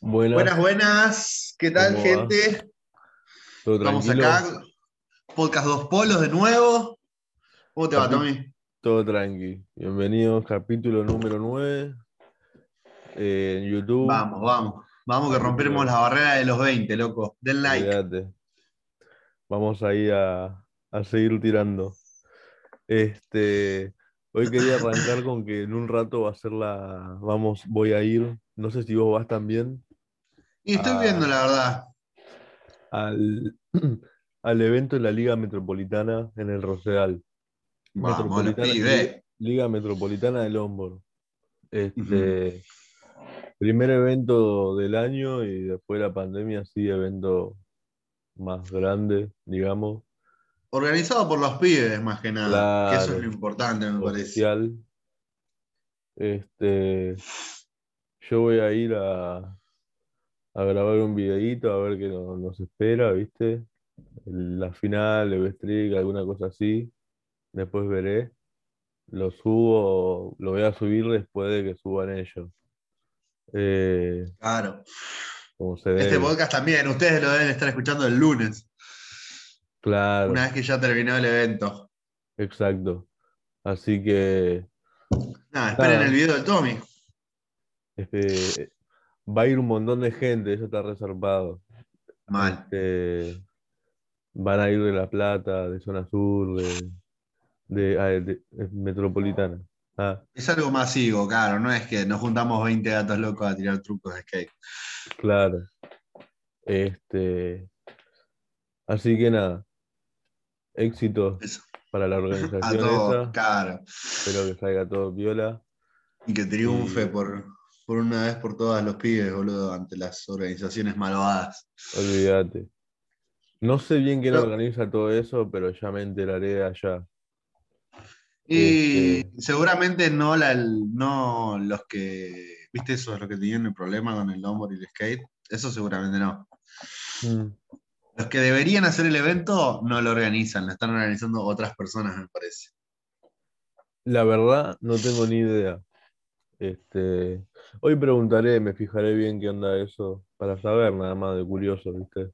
Buenas, buenas. ¿Qué tal, gente? ¿Todo Estamos tranquilo? acá. Podcast Dos Polos de nuevo. ¿Cómo te va, Tommy? Todo tranqui. Bienvenidos, capítulo número 9 eh, en YouTube. Vamos, vamos. Vamos que rompemos la barrera de los 20, loco. Den like. Vamos ahí a, a seguir tirando. Este, hoy quería arrancar con que en un rato va a ser la. Vamos, voy a ir. No sé si vos vas también. Y estoy viendo, la verdad. Al, al evento de la Liga Metropolitana en el Rosedal. Vamos, Metropolitana-. Liga Metropolitana de Lombard. Este, primer evento del año y después de la pandemia, sí, evento más grande, digamos, Organizado por los pibes, más que nada. Que eso es lo importante, me parece. Este, yo voy a ir a, a grabar un videíto a ver qué no- nos espera, ¿viste? La final, el streak, alguna cosa así. Después veré. Lo subo, lo voy a subir después de que suban ellos. Eh, Claro. como se Este debe. podcast también, ustedes lo deben estar escuchando el lunes, Claro, una vez que ya terminó el evento. exacto. Así que Nada, esperen Nada. el video del Tommy. este, va a ir un montón de gente, eso está reservado. Mal. Este, van a ir de La Plata, de zona sur, de, de, ah, de- de metropolitana. Ah, Es algo masivo, claro, no es que nos juntamos 20 gatos locos a tirar trucos de skate. claro. Este, así que nada, éxito Eso. para la A organización todo, esa. claro. Espero que salga todo viola. Y que triunfe Y- por, por una vez por todas los pibes, boludo, ante las organizaciones malvadas. Olvídate. No sé bien quién organiza todo eso, pero ya me enteraré allá. Y Este- seguramente no, la, no los que, ¿viste eso es lo que tenían el problema con el longboard y el skate? Eso seguramente no. Mm, Los que deberían hacer el evento no lo organizan, lo están organizando otras personas, me parece. La verdad, no tengo ni idea. Este, hoy preguntaré, me fijaré bien qué onda eso, para saber nada más de curioso, ¿viste?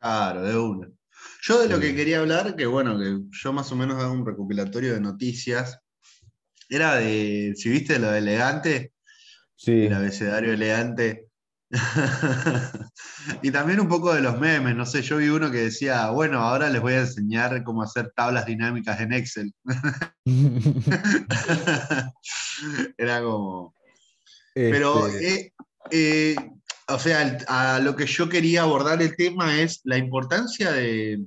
Claro, de una. Yo de lo que quería hablar, que bueno, que yo más o menos hago un recopilatorio de noticias, era de, si viste lo de elegante, Sí, el abecedario elegante. y también un poco de los memes, no sé, yo vi uno que decía, bueno, ahora les voy a enseñar cómo hacer tablas dinámicas en Excel. Era como... Pero, Este, eh, eh, o sea, a lo que yo quería abordar el tema es la importancia de,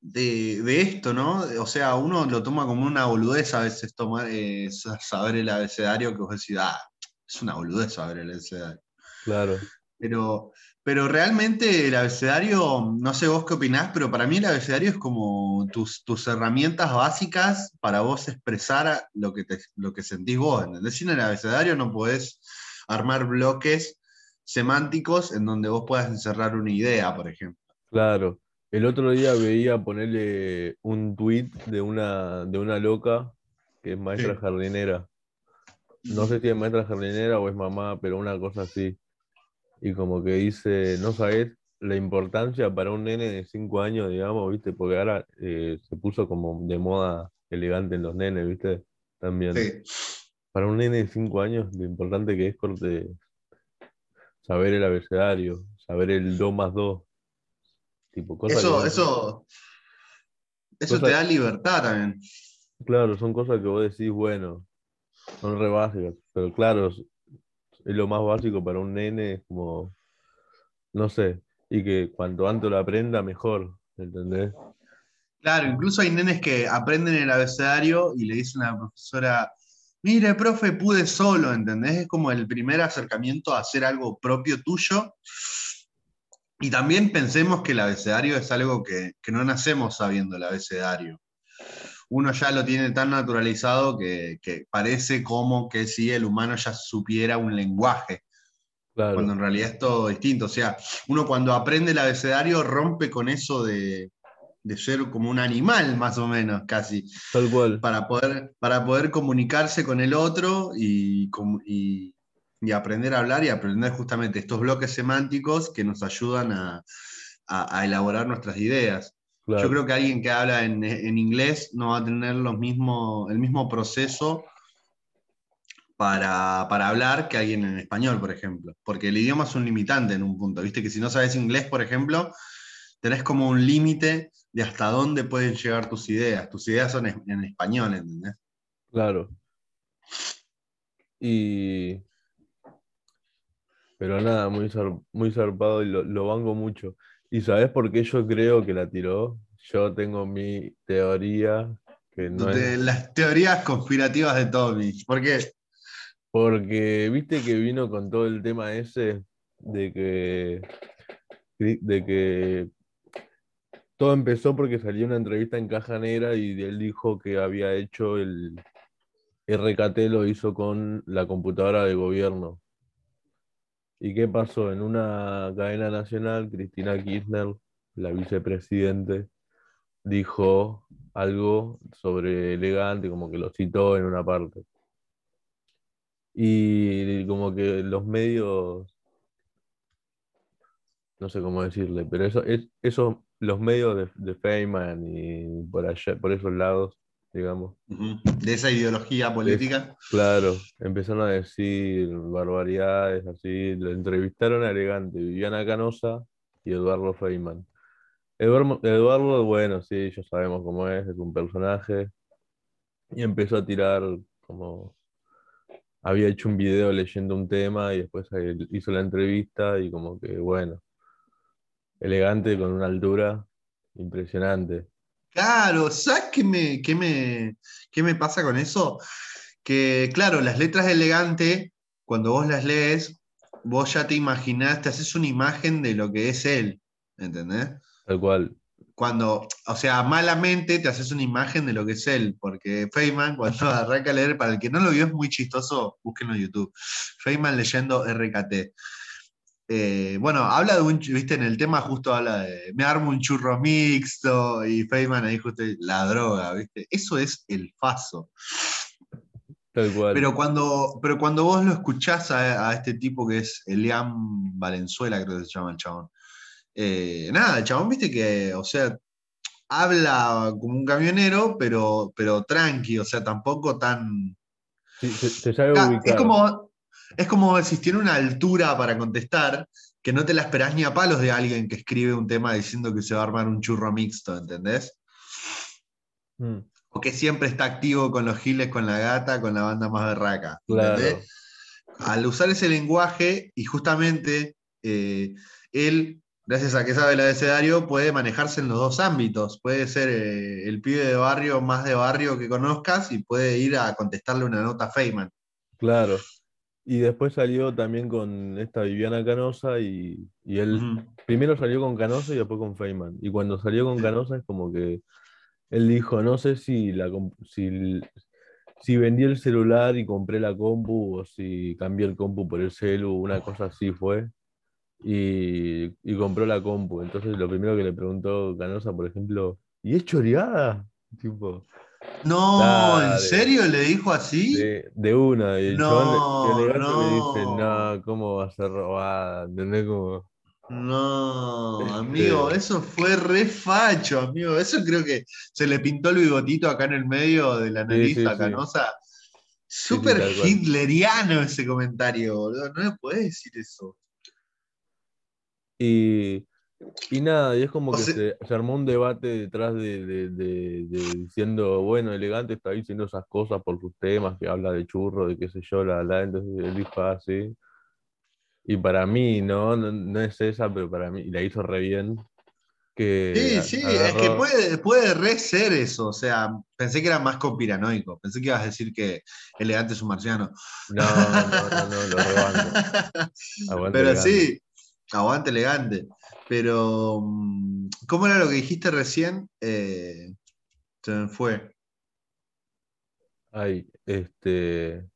de, de esto, ¿no? O sea, uno lo toma como una boludez a veces tomar, eh, sa- saber el abecedario, que vos decís, ah, es una boludez saber el abecedario. claro, Pero, pero realmente el abecedario, no sé vos qué opinás, pero para mí el abecedario es como tus, tus herramientas básicas para vos expresar lo que, te- lo que sentís vos. ¿entendés? Sin el abecedario no podés armar bloques semánticos en donde vos puedas encerrar una idea, por ejemplo. claro. El otro día veía ponerle un tweet de una, de una loca que es maestra Sí. jardinera. No sé si es maestra jardinera o es mamá, pero una cosa así. Y como que dice, no sabes la importancia para un nene de 5 años, digamos, ¿viste? Porque ahora eh, se puso como de moda elegante en los nenes, ¿viste? También. Sí. Para un nene de 5 años, lo importante que es corte, saber el abecedario, saber el do más do. Tipo, cosas Eso, que- eso, eso te da libertad también. Claro, son cosas que vos decís, bueno, son re básicas, pero claro, es lo más básico para un nene, es como, no sé, y que cuanto antes lo aprenda, mejor, ¿entendés? Claro, incluso hay nenes que aprenden el abecedario y le dicen a la profesora, mire, profe, pude solo, ¿entendés? Es como el primer acercamiento a hacer algo propio tuyo. Y también pensemos que el abecedario es algo que, que no nacemos sabiendo el abecedario. Uno ya lo tiene tan naturalizado que, que parece como que si el humano ya supiera un lenguaje. Claro, cuando en realidad es todo distinto. O sea, uno cuando aprende el abecedario rompe con eso de, de ser como un animal, más o menos, casi, tal cual. para poder, para poder comunicarse con el otro y, y, y aprender a hablar y aprender justamente estos bloques semánticos que nos ayudan a, a- a elaborar nuestras ideas. Claro, Yo creo que alguien que habla en, en inglés no va a tener los mismo, el mismo proceso para, para hablar que alguien en español, por ejemplo. Porque el idioma es un limitante en un punto. Viste que si no sabes inglés, por ejemplo, tenés como un límite de hasta dónde pueden llegar tus ideas. Tus ideas son en, en español, ¿entendés? claro. Y. Pero nada, muy, zar- muy zarpado y lo, lo banco mucho. ¿Y sabes por qué yo creo que la tiró? Yo tengo mi teoría, que no De es. las teorías conspirativas de Tommy. ¿Por qué? Porque viste que vino con todo el tema ese de que. de que todo empezó porque salió una entrevista en Caja Negra y él dijo que había hecho el RKT, lo hizo con la computadora de gobierno. ¿Y qué pasó? En una cadena nacional, Cristina Kirchner, la vicepresidente, dijo algo sobre elegante, como que lo citó en una parte. Y como que los medios, no sé cómo decirle, pero eso, es, eso los medios de, de Feynman y por allá, por esos lados, digamos. De esa ideología política. claro, empezaron a decir barbaridades así, lo entrevistaron a Elegante, Viviana Canosa y Eduardo Feynman. Eduardo, Eduardo, bueno, sí, ya sabemos cómo es, es un personaje, y empezó a tirar como había hecho un video leyendo un tema y después hizo la entrevista y como que, bueno, elegante con una altura impresionante. Claro, ¿sabes qué me, qué me, qué me pasa con eso? Que, claro, las letras de elegante, cuando vos las lees, vos ya te imaginás, te haces una imagen de lo que es él, ¿entendés? Tal cual. Cuando, o sea, malamente te haces una imagen de lo que es él, porque Feynman, cuando arranca a leer, para el que no lo vio es muy chistoso, búsquenlo en YouTube. Feynman leyendo RKT. Eh, bueno, habla de un, viste, en el tema justo habla de, me armo un churro mixto y Feynman ahí justo la droga, viste. Eso es el faso. Tal cual. Pero cuando, pero cuando vos lo escuchás a, a este tipo que es Elian Valenzuela, creo que se llama el chabón. eh, nada, el chabón, viste que, o sea, habla como un camionero, pero, pero tranqui, o sea, tampoco tan. Sí, se, se sabe ubicar. es como, es como si tiene una altura para contestar que no te la esperás ni a palos de alguien que escribe un tema diciendo que se va a armar un churro mixto, ¿entendés? Mm, O que siempre está activo con los giles, con la gata, con la banda más berraca. claro. ¿entendés? Al usar ese lenguaje, y justamente eh, él, gracias a que sabe el abecedario, puede manejarse en los dos ámbitos. Puede ser eh, el pibe de barrio más de barrio que conozcas y puede ir a contestarle una nota a Feynman. Claro. Y después salió también con esta Viviana Canosa y, y él primero salió con Canosa y después con Feynman. Y cuando salió con Canosa es como que él dijo, no sé si, la, si, si vendí el celular y compré la compu o si cambié el compu por el celu, una cosa así fue. Y, y compró la compu. Entonces lo primero que le preguntó Canosa, por ejemplo, ¿y es choreada? Tipo, No, ¿en serio le dijo así? de, de una. Y el No, chabón le- le dice, no. no, ¿cómo va a ser robada? ¿Entendés? Como, No, Este- amigo, eso fue re facho, amigo. Eso creo que se le pintó el bigotito acá en el medio de la nariz sí, sí. Canosa. sí, Súper hitleriano ese comentario, boludo. No me puedes decir eso. Y, y nada, y es como O que sea- se, se armó un debate detrás de, de- de- de diciendo, bueno, elegante está diciendo esas cosas por sus temas, que habla de churro, de qué sé yo, la, la, entonces él dijo así. Y para mí, ¿no? no, no es esa, pero para mí, y la hizo re bien. Que Sí, sí, es que agarró- puede, puede re ser eso. O sea, pensé que era más conspiranoico. Pensé que ibas a decir que elegante es un marciano. No, no, no, no, lo rebanco. Aguante Pero elegante. sí, aguante elegante. Pero, mm, ¿cómo era lo que dijiste recién? Eh, se me fue. Ay, este.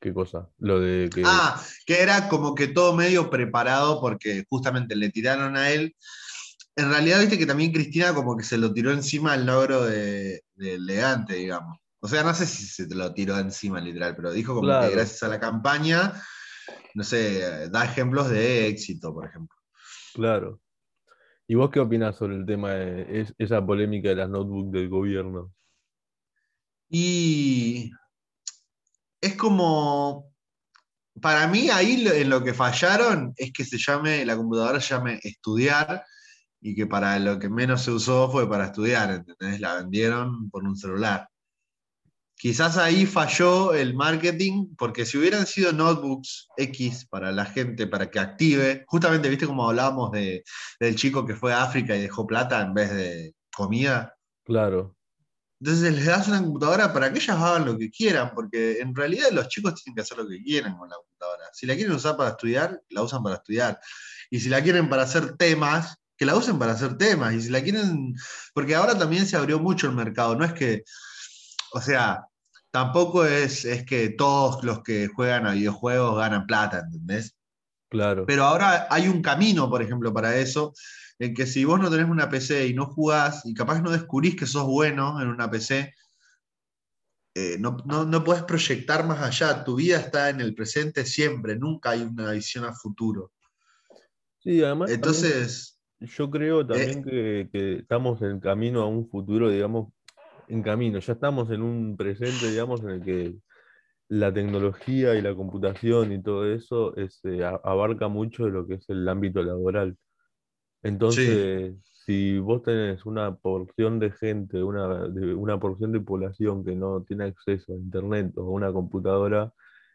¿Qué cosa? Lo de que. Ah, que era como que todo medio preparado porque justamente le tiraron a él. En realidad, viste que también Cristina como que se lo tiró encima al logro de, de elegante, digamos. O sea, no sé si se te lo tiró encima literal, pero dijo como Claro. que gracias a la campaña, no sé, da ejemplos de éxito, por ejemplo. Claro. ¿Y vos qué opinás sobre el tema de es- esa polémica de las notebooks del gobierno? Y es como, para mí ahí en lo que fallaron es que se llame, la computadora se llame estudiar y que para lo que menos se usó fue para estudiar, ¿entendés? La vendieron por un celular. Quizás ahí falló el marketing, porque si hubieran sido notebooks X para la gente, para que active, justamente, viste como hablábamos de, del chico que fue a África y dejó plata en vez de comida. Claro, Entonces les das una computadora para que ellas hagan lo que quieran, porque en realidad los chicos tienen que hacer lo que quieran con la computadora. Si la quieren usar para estudiar, la usan para estudiar. Y si la quieren para hacer temas, que la usen para hacer temas. Y si la quieren, porque ahora también se abrió mucho el mercado, no es que, o sea, tampoco es, es que todos los que juegan a videojuegos ganan plata, ¿entendés? claro. Pero ahora hay un camino, por ejemplo, para eso, en que si vos no tenés una PC y no jugás, y capaz no descubrís que sos bueno en una PC, eh, no, no, no podés proyectar más allá. Tu vida está en el presente siempre, nunca hay una visión a futuro. Sí, además también Entonces, yo creo también eh, que, que estamos en camino a un futuro, digamos, en camino. Ya estamos en un presente, digamos, en el que la tecnología y la computación y todo eso es, eh, a- abarca mucho de lo que es el ámbito laboral. sí, Entonces, si vos tenés una porción de gente, una, de- una porción de población que no tiene acceso a internet o a una computadora,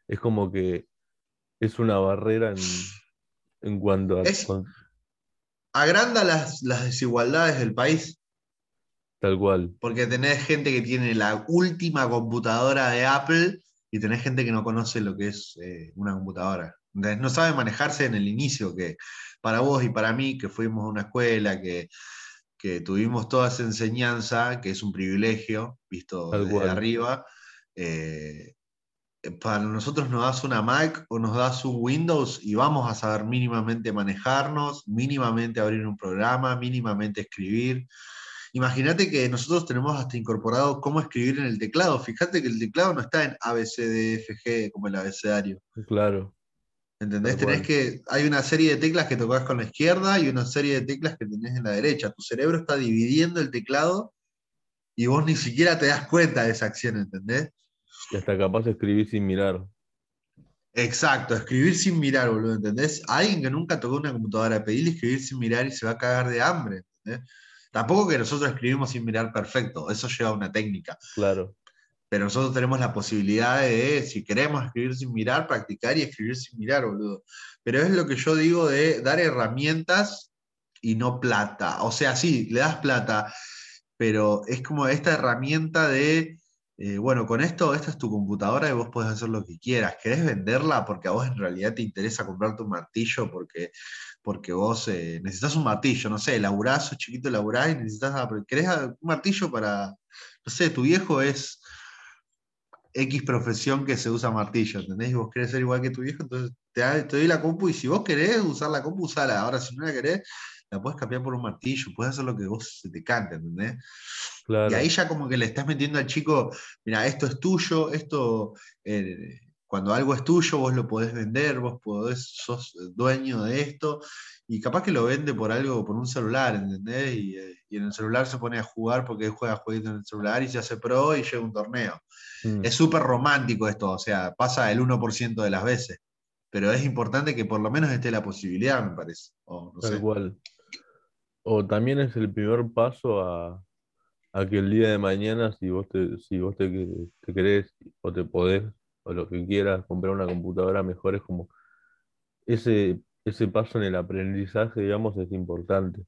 es como que es una barrera en, en cuanto a es, agranda las, las desigualdades del país, tal cual. porque tenés gente que tiene la última computadora de Apple y tenés gente que no conoce lo que es eh, una computadora. No sabe manejarse en el inicio, que para vos y para mí, que fuimos a una escuela, que, que tuvimos toda esa enseñanza, que es un privilegio, visto Tal desde cual. arriba, eh, para nosotros nos das una Mac o nos das un Windows y vamos a saber mínimamente manejarnos, mínimamente abrir un programa, mínimamente escribir. Imagínate que nosotros tenemos hasta incorporado cómo escribir en el teclado. Fíjate que el teclado no está en A, B, C, D, F, G como el abecedario. Claro, ¿Entendés? Tenés que, hay una serie de teclas que tocas con la izquierda y una serie de teclas que tenés en la derecha. Tu cerebro está dividiendo el teclado y vos ni siquiera te das cuenta de esa acción, ¿entendés? y hasta capaz de escribir sin mirar. Exacto, escribir sin mirar, boludo, ¿entendés? Alguien que nunca tocó una computadora, pedirle escribir sin mirar y se va a cagar de hambre, ¿entendés? Tampoco que nosotros escribimos sin mirar perfecto, eso lleva una técnica, Claro, pero nosotros tenemos la posibilidad de, si queremos escribir sin mirar, practicar y escribir sin mirar, boludo. Pero es lo que yo digo de dar herramientas y no plata. O sea, sí, le das plata, pero es como esta herramienta de, eh, bueno, con esto, esta es tu computadora y vos podés hacer lo que quieras. ¿Querés venderla porque a vos en realidad te interesa comprarte un martillo porque, porque vos eh, necesitas un martillo? No sé, laburás, sos chiquito, laburás y necesitas, ah, ¿querés un martillo para, no sé, tu viejo es X profesión que se usa martillo, ¿entendés? Y vos querés ser igual que tu viejo, entonces te, doy la compu y si vos querés usar la compu, usala. Ahora, si no la querés, la puedes cambiar por un martillo, puedes hacer lo que vos se te cante, ¿entendés? Y claro. ahí ya como que le estás metiendo al chico, mira, esto es tuyo, esto, eh, cuando algo es tuyo, vos lo podés vender, vos podés, sos dueño de esto, y capaz que lo vende por algo, por un celular, ¿entendés? Y, eh, y en el celular se pone a jugar porque él juega jueguitos en el celular y se hace pro y llega a un torneo. Mm, Es súper romántico esto, o sea, pasa el 1% de las veces, pero es importante que por lo menos esté la posibilidad, me parece. O no tal sé. cual. O también es el primer paso a, a que el día de mañana, si vos te, si vos te, te querés o te podés o lo que quieras comprar una computadora mejor, es como ese, ese paso en el aprendizaje, digamos, es importante.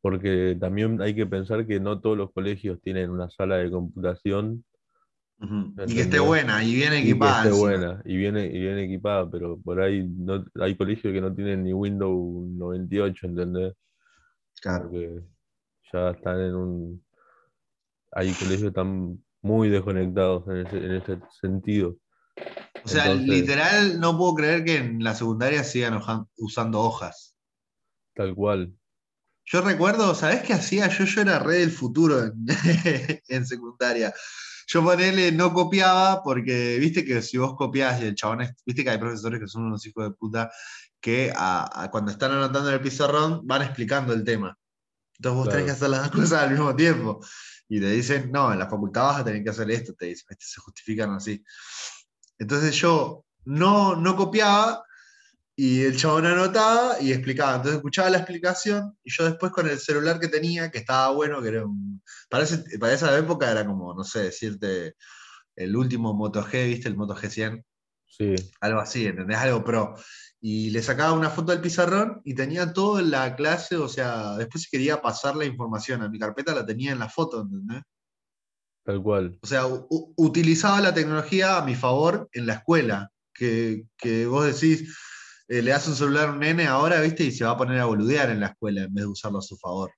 Porque también hay que pensar que no todos los colegios tienen una sala de computación. Y que esté buena y bien y que equipada. esté buena y viene, y bien equipada, pero por ahí no, hay colegios que no tienen ni Windows 98, ¿entendés? Claro. Porque ya están en un... Hay colegios que están muy desconectados en ese, en ese sentido. O sea, Entonces- literal, no puedo creer que en la secundaria sigan usando hojas. Tal cual. Yo recuerdo, ¿sabés qué hacía? Yo, yo era re del futuro en, en secundaria. yo ponele, no copiaba porque, viste que si vos copias y el chabón, es- viste que hay profesores que son unos hijos de puta que a- a cuando están anotando en el pizarrón van explicando el tema. Entonces vos tenés que hacer las dos cosas al mismo tiempo. Y te dicen, no, en la facultad vas a tener que hacer esto, te dicen, ¿viste? se justifican así. Entonces yo no, no copiaba y el chabón anotaba y explicaba. Entonces escuchaba la explicación y yo después con el celular que tenía, que estaba bueno, que era un... Para, ese- para esa época era como, no sé, decirte el último Moto G, ¿viste? El Moto G100 Sí, algo así, ¿entendés? Algo pro. Y le sacaba una foto al pizarrón y tenía todo en la clase, o sea, después si quería pasar la información a mi carpeta la tenía en la foto, ¿entendés? Tal cual. O sea, utilizaba la tecnología a mi favor en la escuela, que, que vos decís, eh, le das un celular a un nene ahora, ¿viste? Y se va a poner a boludear en la escuela en vez de usarlo a su favor.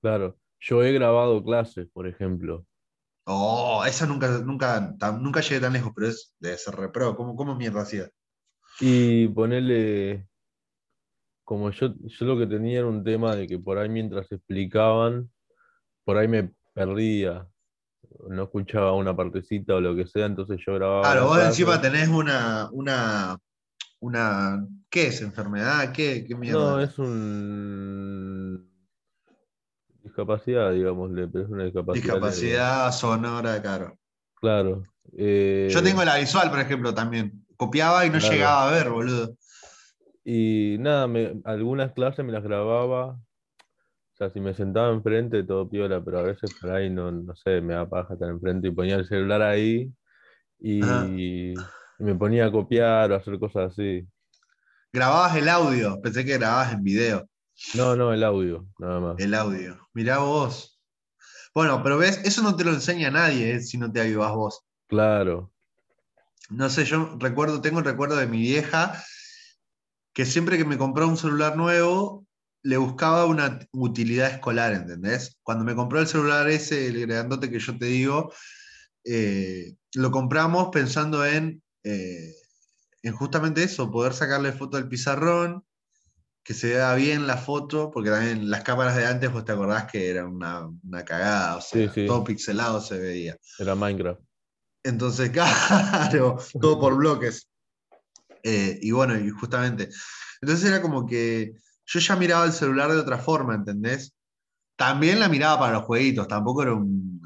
Claro. Yo he grabado clases, por ejemplo. Oh, eso nunca, nunca, nunca llegué tan lejos, pero es de ser repro. ¿Cómo, cómo mierda hacía? Y ponerle, como yo, yo lo que tenía era un tema de que por ahí mientras explicaban, por ahí me perdía, no escuchaba una partecita o lo que sea, entonces yo grababa. Claro, la vos encima tenés una, una, una, ¿qué es? ¿Enfermedad? ¿Qué, qué mierda? No, es un discapacidad, digámosle, pero es una discapacidad. Discapacidad sonora, claro. Claro. eh, Yo tengo la visual, por ejemplo, también. Copiaba y no Claro. llegaba a ver, boludo. Y nada, me- algunas clases me las grababa. O sea, si me sentaba enfrente, todo piola, pero a veces por ahí no, no sé, me da paja estar enfrente y ponía el celular ahí y, me ponía a copiar o a hacer cosas así. Grababas el audio, pensé que grababas en video. No, no, el audio, nada más. El audio. Mirá vos. Bueno, pero ves, eso no te lo enseña nadie eh, si no te avivás vos. Claro, No sé, yo recuerdo, tengo el recuerdo de mi vieja que siempre que me compró un celular nuevo, le buscaba una utilidad escolar, ¿entendés? Cuando me compró el celular ese, el grandote que yo te digo, eh, lo compramos pensando en, eh, en justamente eso, poder sacarle foto al pizarrón, que se vea bien la foto, porque también las cámaras de antes, vos te acordás que era una, una cagada, o sea, Sí, sí. todo pixelado se veía. era Minecraft. Entonces, claro, todo por bloques. Eh, y bueno, y justamente. Entonces era como que yo ya miraba el celular de otra forma, ¿entendés? También la miraba para los jueguitos, tampoco era un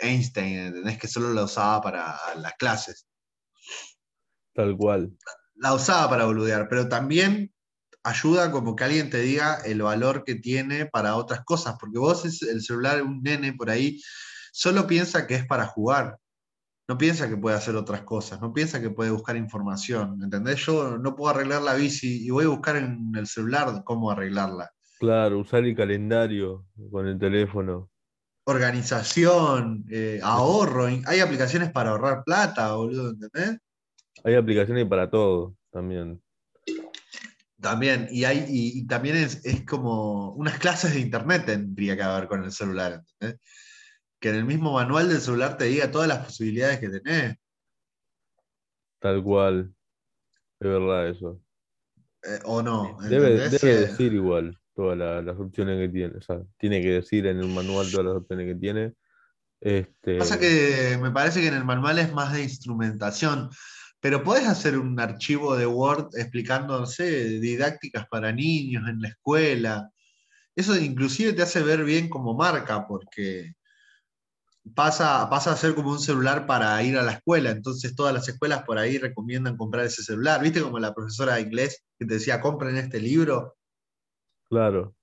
Einstein, ¿entendés? Que solo la usaba para las clases. Tal cual. La usaba para boludear, pero también ayuda como que alguien te diga el valor que tiene para otras cosas, porque vos el celular, un nene por ahí, solo piensa que es para jugar. No piensa que puede hacer otras cosas, no piensa que puede buscar información, ¿entendés? Yo no puedo arreglar la bici y voy a buscar en el celular cómo arreglarla. Claro, usar el calendario con el teléfono. Organización, eh, ahorro, hay aplicaciones para ahorrar plata, boludo, ¿entendés? Hay aplicaciones para todo también. También, y, hay, y, y también es, es como unas clases de internet tendría que haber con el celular, ¿entendés? Que en el mismo manual del celular te diga todas las posibilidades que tenés. Tal cual. Es verdad eso. eh, o no. Debe, decir igual todas la- las opciones que tiene. O sea, tiene que decir en el manual todas las opciones que tiene. Este, Pasa que me parece que en el manual es más de instrumentación, pero podés hacer un archivo de Word explicando, no sé, didácticas para niños en la escuela. Eso inclusive te hace ver bien como marca, porque pasa, pasa a ser como un celular para ir a la escuela. Entonces todas las escuelas por ahí recomiendan comprar ese celular. ¿Viste como la profesora de inglés que te decía, compren este libro? Claro,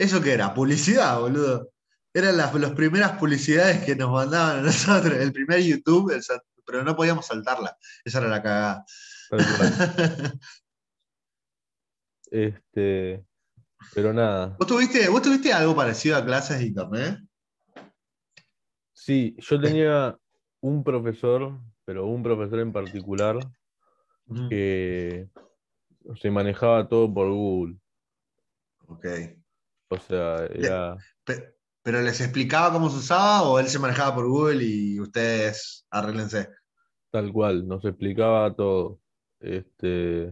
¿Eso qué era? Publicidad, boludo. Eran las, las primeras publicidades que nos mandaban a nosotros. El primer YouTube, el pero no podíamos saltarla. Esa era la cagada. Este, pero nada. ¿Vos tuviste, ¿Vos tuviste algo parecido a clases de internet? Sí, yo tenía un profesor, pero un profesor en particular, que se manejaba todo por Google. Ok. O sea, era. Pe- ¿Pero les explicaba cómo se usaba o él se manejaba por Google y ustedes arréglense? Tal cual, nos explicaba todo. Este,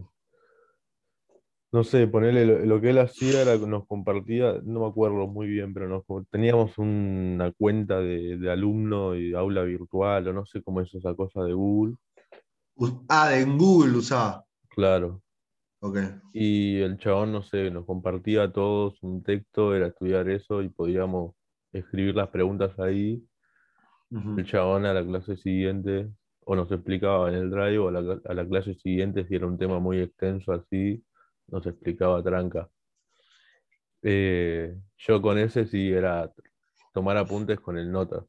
no sé, ponerle lo, lo que él hacía era que nos compartía, no me acuerdo muy bien, pero nos, teníamos una cuenta de, de alumno y aula virtual, o no sé cómo es esa cosa de Google, Ah, de en Google usaba. claro. Ok. Y el chabón, no sé, nos compartía a todos un texto, era estudiar eso y podíamos escribir las preguntas ahí. El chabón a la clase siguiente, o nos explicaba en el drive, o a la, a la clase siguiente, si era un tema muy extenso así, nos explicaba tranca. Eh, yo con ese sí era tomar apuntes con el nota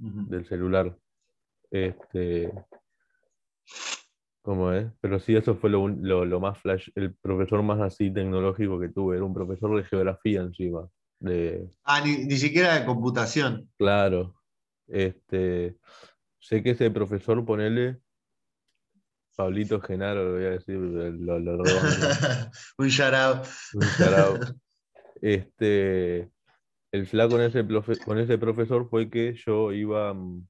Ujú. del celular. Este, ¿cómo es? Pero sí, eso fue lo, lo, lo más flash, el profesor más así tecnológico que tuve, era un profesor de geografía encima. De, Ah, ni, ni siquiera de computación. claro, este, sé que ese profesor, ponele, Pablito Genaro, lo voy a decir, lo, lo. Un shout out. Un shout out. Este, el flaco con ese, profe- con ese profesor fue que yo iba mm,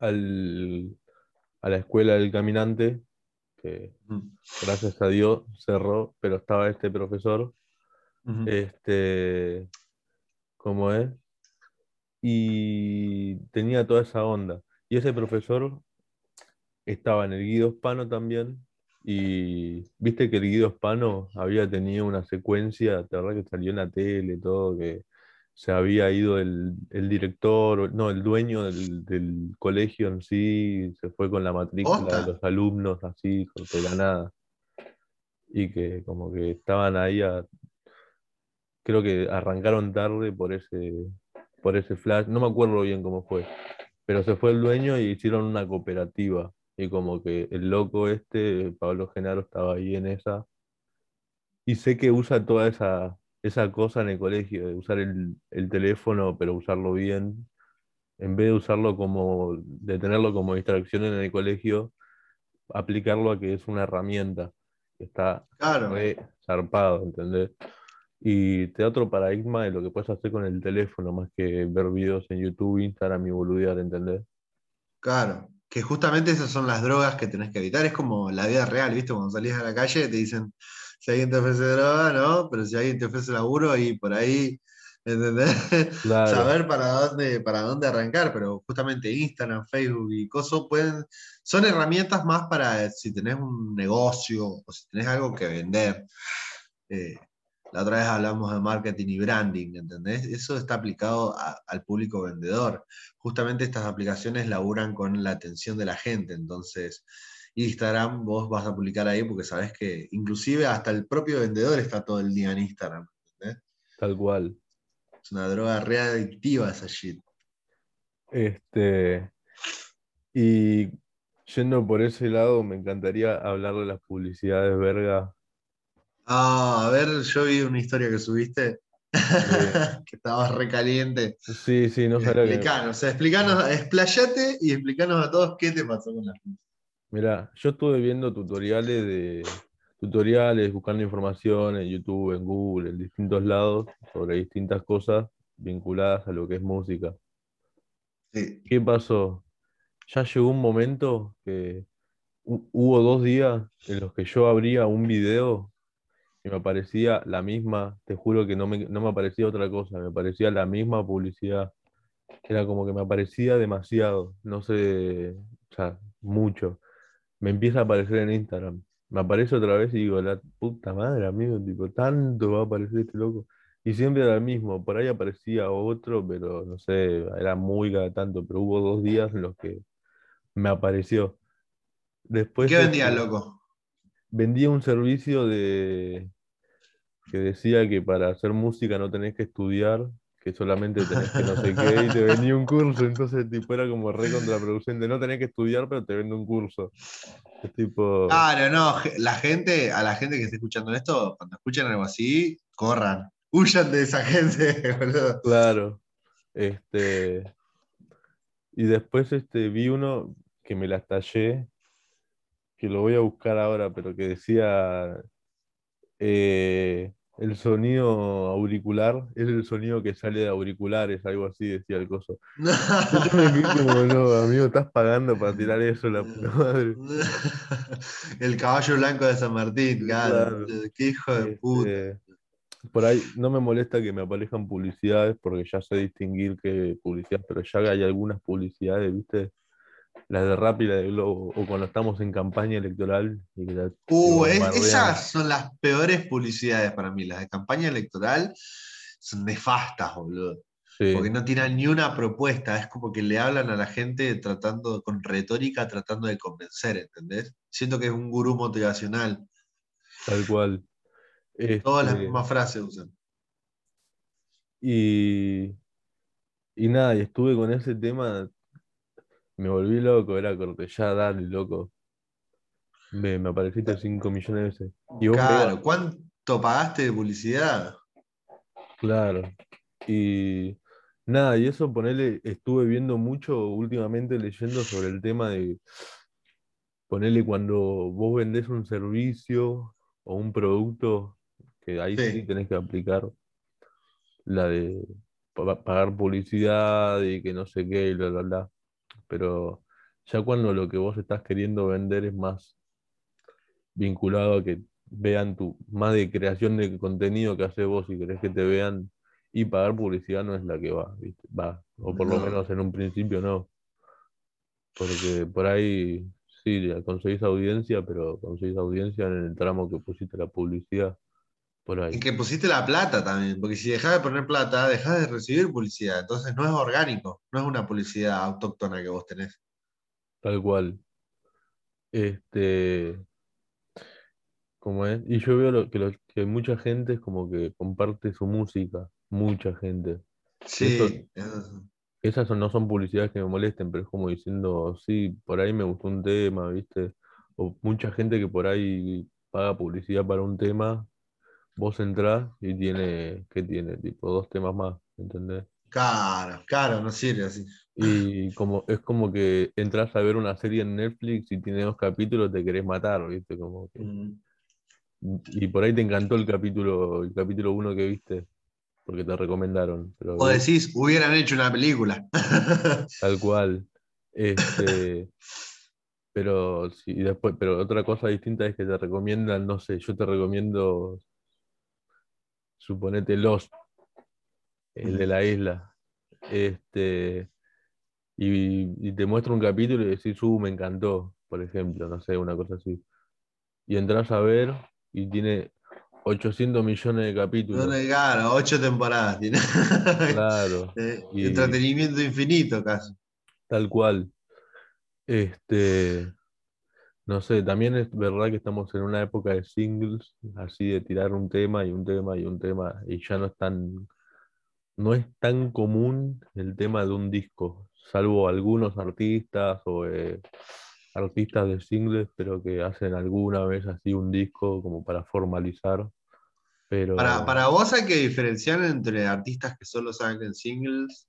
al, a la escuela del caminante, que gracias a Dios cerró, pero estaba este profesor, este, ¿cómo es? Y tenía toda esa onda. Y ese profesor estaba en el Guido Hispano también. Y viste que el Guido Hispano había tenido una secuencia, de verdad que salió en la tele, todo, que se había ido el, el director, no, el dueño del, del colegio en sí, se fue con la matrícula de los alumnos así, la nada. Y que como que estaban ahí, a- creo que arrancaron tarde por ese, por ese flash, no me acuerdo bien cómo fue, pero se fue el dueño y hicieron una cooperativa. Y como que el loco este, Pablo Genaro, estaba ahí en esa. Y sé que usa toda esa, esa cosa en el colegio, de usar el, el teléfono, pero usarlo bien. En vez de usarlo como, de tenerlo como distracción en el colegio, aplicarlo a que es una herramienta. que Está Claro. re zarpado, ¿entendés? Y te da otro paradigma de lo que puedes hacer con el teléfono, más que ver videos en YouTube, Instagram y boludear, ¿entendés? Claro, que justamente esas son las drogas que tenés que evitar. Es como la vida real, ¿viste? Cuando salís a la calle te dicen si alguien te ofrece droga, ¿no? Pero si alguien te ofrece laburo y por ahí, ¿entendés? Claro. Saber para dónde, para dónde arrancar, pero justamente Instagram, Facebook y cosas pueden, son herramientas más para si tenés un negocio o si tenés algo que vender. Eh, la otra vez hablamos de marketing y branding, ¿entendés? Eso está aplicado a- al público vendedor justamente estas aplicaciones laburan con la atención de la gente. Entonces, Instagram, vos vas a publicar ahí porque sabés que inclusive hasta el propio vendedor está todo el día en Instagram. ¿entendés? Tal cual. Es una droga readictiva esa shit. Este, y yendo por ese lado, me encantaría hablar de las publicidades verga. Ah, a ver, yo vi una historia que subiste que estabas recaliente. Sí, sí, no que. Explicanos, o sea, explicanos, explayate y explicanos a todos qué te pasó con la Mira, yo estuve viendo tutoriales de tutoriales, buscando información en YouTube, en Google, en distintos lados, sobre distintas cosas vinculadas a lo que es música. Sí. ¿Qué pasó? Ya llegó un momento que hu- hubo dos días en los que yo abría un video y me aparecía la misma, te juro que no me, no me aparecía otra cosa, me aparecía la misma publicidad. Era como que me aparecía demasiado, no sé, o sea, mucho. Me empieza a aparecer en Instagram. Me aparece otra vez y digo, la puta madre, amigo, tipo, tanto va a aparecer este loco. Y siempre era el mismo, por ahí aparecía otro, pero no sé, era muy cada tanto, pero hubo dos días en los que me apareció. Después ¿Qué vendía, loco? vendía un servicio de que decía que para hacer música no tenés que estudiar, que solamente tenés que no sé qué, y te vendía un curso, entonces tipo era como re contraproducente, no tenés que estudiar, pero te vende un curso. Es tipo, Claro, no, la gente, a la gente que esté escuchando esto, cuando escuchen algo así, corran, huyan de esa gente, boludo. claro. Este, y después este, vi uno que me la estallé, que lo voy a buscar ahora, pero que decía, eh, el sonido auricular es el sonido que sale de auriculares, algo así decía el coso. Yo vi como, no, amigo, estás pagando para tirar eso, la puta madre. El caballo blanco de San Martín, claro. Claro. Qué hijo de puta. Este, por ahí no me molesta que me aparezcan publicidades porque ya sé distinguir qué publicidad, pero ya hay algunas publicidades, ¿viste? La de Rap y la de Globo, o cuando estamos en campaña electoral. Y que la- Uh, es- esas son las peores publicidades para mí. Las de campaña electoral son nefastas, boludo. Sí, Porque no tiran ni una propuesta. Es como que le hablan a la gente tratando, con retórica, tratando de convencer, ¿entendés? Siento que es un gurú motivacional. tal cual. Todas las Este, mismas frases usan. Y, y nada, y estuve con ese tema, me volví loco, era corte, ya dale, loco. Me, me apareciste 5 millones de veces. Y vos Claro, ¿cuánto pagaste de publicidad? claro. Y nada, y eso ponele, estuve viendo mucho últimamente leyendo sobre el tema de ponerle cuando vos vendés un servicio o un producto, que ahí sí, Sí. tenés que aplicar la de pa- pagar publicidad y que no sé qué, y bla, bla, bla. Pero ya cuando lo que vos estás queriendo vender es más vinculado a que vean tu, más de creación de contenido que haces vos y querés que te vean y pagar publicidad no es la que va, ¿viste? Va, o por lo No. menos en un principio no. Porque por ahí sí, conseguís audiencia, pero conseguís audiencia en el tramo que pusiste la publicidad. Por. Y que pusiste la plata también, porque si dejas de poner plata, dejas de recibir publicidad. Entonces no es orgánico, no es una publicidad autóctona que vos tenés. Tal cual. Este, como es, y yo veo lo- que, lo- que mucha gente es como que comparte su música, mucha gente. Sí, eso- Esas no son publicidades que me molesten, pero es como diciendo, sí, por ahí me gustó un tema, ¿viste? O mucha gente que por ahí paga publicidad para un tema, vos entrás y tiene, ¿qué tiene? Tipo dos temas más, ¿entendés? Claro, claro, no sirve así. Y como, es como que entras a ver una serie en Netflix y tiene dos capítulos, te querés matar, ¿viste? Como que- Mm. y por ahí te encantó el capítulo, el capítulo uno que viste, porque te recomendaron. Pero O decís, hubieran hecho una película. tal cual. Este, pero sí, después, pero otra cosa distinta es que te recomiendan, no sé, yo te recomiendo, suponete Lost, el de la isla. Este, y, y te muestra un capítulo y decís, uh, me encantó, por ejemplo, no sé, una cosa así. Y entras a ver y tiene 800 millones de capítulos. No, claro, ocho temporadas tiene. Claro, Eh, Y- Entretenimiento infinito casi. tal cual. Este, no sé, también es verdad que estamos en una época de singles, así de tirar un tema y un tema y un tema, y ya no es tan, no es tan común el tema de un disco, salvo algunos artistas o eh, artistas de singles, pero que hacen alguna vez así un disco como para formalizar. Pero Para, para vos hay que diferenciar entre artistas que solo sacan singles.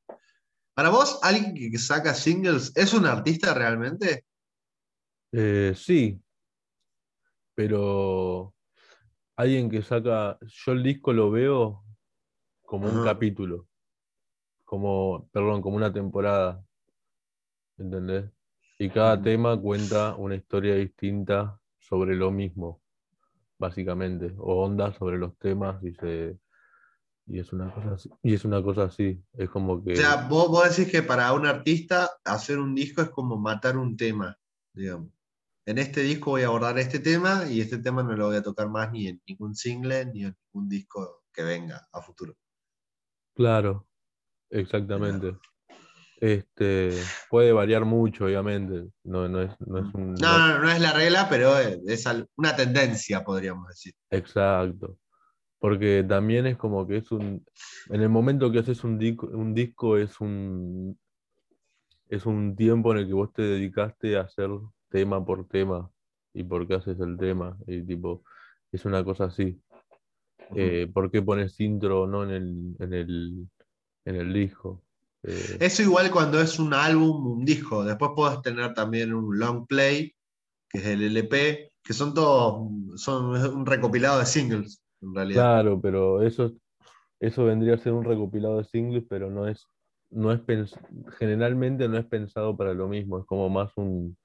Para vos, alguien que que saca singles, ¿es un artista realmente? Eh, sí, pero alguien que saca, yo el disco lo veo como un capítulo, como, perdón, como una temporada, ¿entendés? Y cada Ujú. tema cuenta una historia distinta sobre lo mismo, básicamente, o onda sobre los temas y se y es una cosa así, y es una cosa así, es como que O sea, vos, vos decís que para un artista hacer un disco es como matar un tema, digamos. En este disco voy a abordar este tema y este tema no lo voy a tocar más ni en ningún single ni en ningún disco que venga a futuro. claro, exactamente. Este puede variar mucho, obviamente. No, no es, no es un No, no, es la regla, pero es, es una tendencia, podríamos decir. Exacto. Porque también es como que es un. En el momento que haces un disco, un disco es un. Es un tiempo en el que vos te dedicaste a hacer tema por tema y por qué haces el tema. Y tipo, es una cosa así. Eh, ¿por qué pones intro o no en el, en el, en el disco? Eh, Eso igual cuando es un álbum, un disco. Después puedes tener también un long play, que es el LP, que son todos, son un recopilado de singles. en realidad. Claro, pero eso, eso vendría a ser un recopilado de singles, pero no es, no es generalmente no es pensado para lo mismo, es como más un,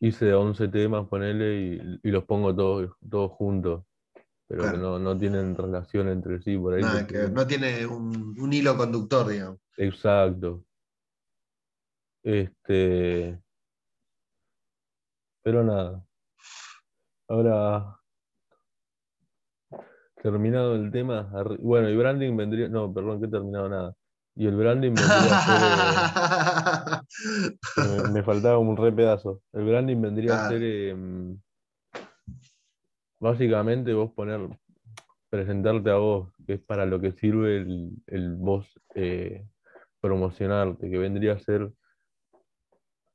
hice 11 temas, ponele, y, y los pongo todos, todos juntos, pero que no, no tienen relación entre sí, por ahí. Nada, te- que no tiene un, un hilo conductor, digamos. Exacto. Este, pero nada. Ahora, terminado el tema, bueno, y branding vendría, no, perdón, que he terminado nada. Y el branding vendría a ser, eh, me, me faltaba un re pedazo. El branding vendría a ser, eh, básicamente vos poner, presentarte a vos, que es para lo que sirve el, el vos eh, promocionarte, que vendría a ser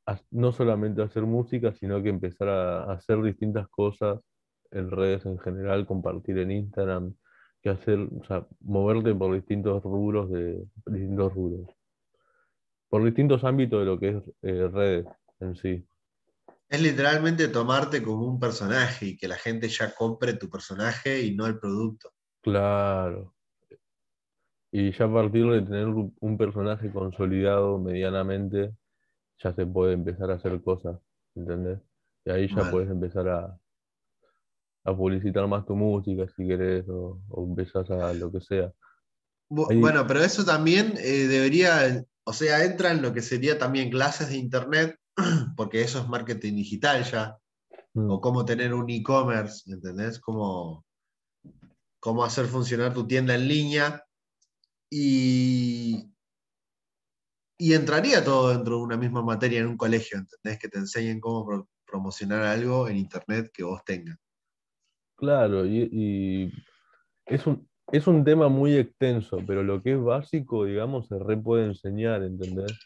a- no solamente hacer música, sino que empezar a, a hacer distintas cosas en redes en general, compartir en Instagram, que hacer, o sea, moverte por distintos rubros de distintos rubros, por distintos ámbitos de lo que es eh, redes en sí. Es literalmente tomarte como un personaje y que la gente ya compre tu personaje y no el producto. Claro. Y ya a partir de tener un personaje consolidado medianamente, ya se puede empezar a hacer cosas, ¿entendés? Y ahí ya Mal. puedes empezar a, a publicitar más tu música si querés, o, o empezás a lo que sea. Ahí- Bueno, pero eso también eh, debería, o sea, entra en lo que sería también clases de internet, porque eso es marketing digital ya, Mm, o cómo tener un e-commerce, ¿entendés? Cómo, cómo hacer funcionar tu tienda en línea. Y, y entraría todo dentro de una misma materia en un colegio, ¿entendés? Que te enseñen cómo pro- promocionar algo en internet que vos tengas. Claro, y, y es un, es un tema muy extenso, pero lo que es básico, digamos, se re puede enseñar, ¿entendés?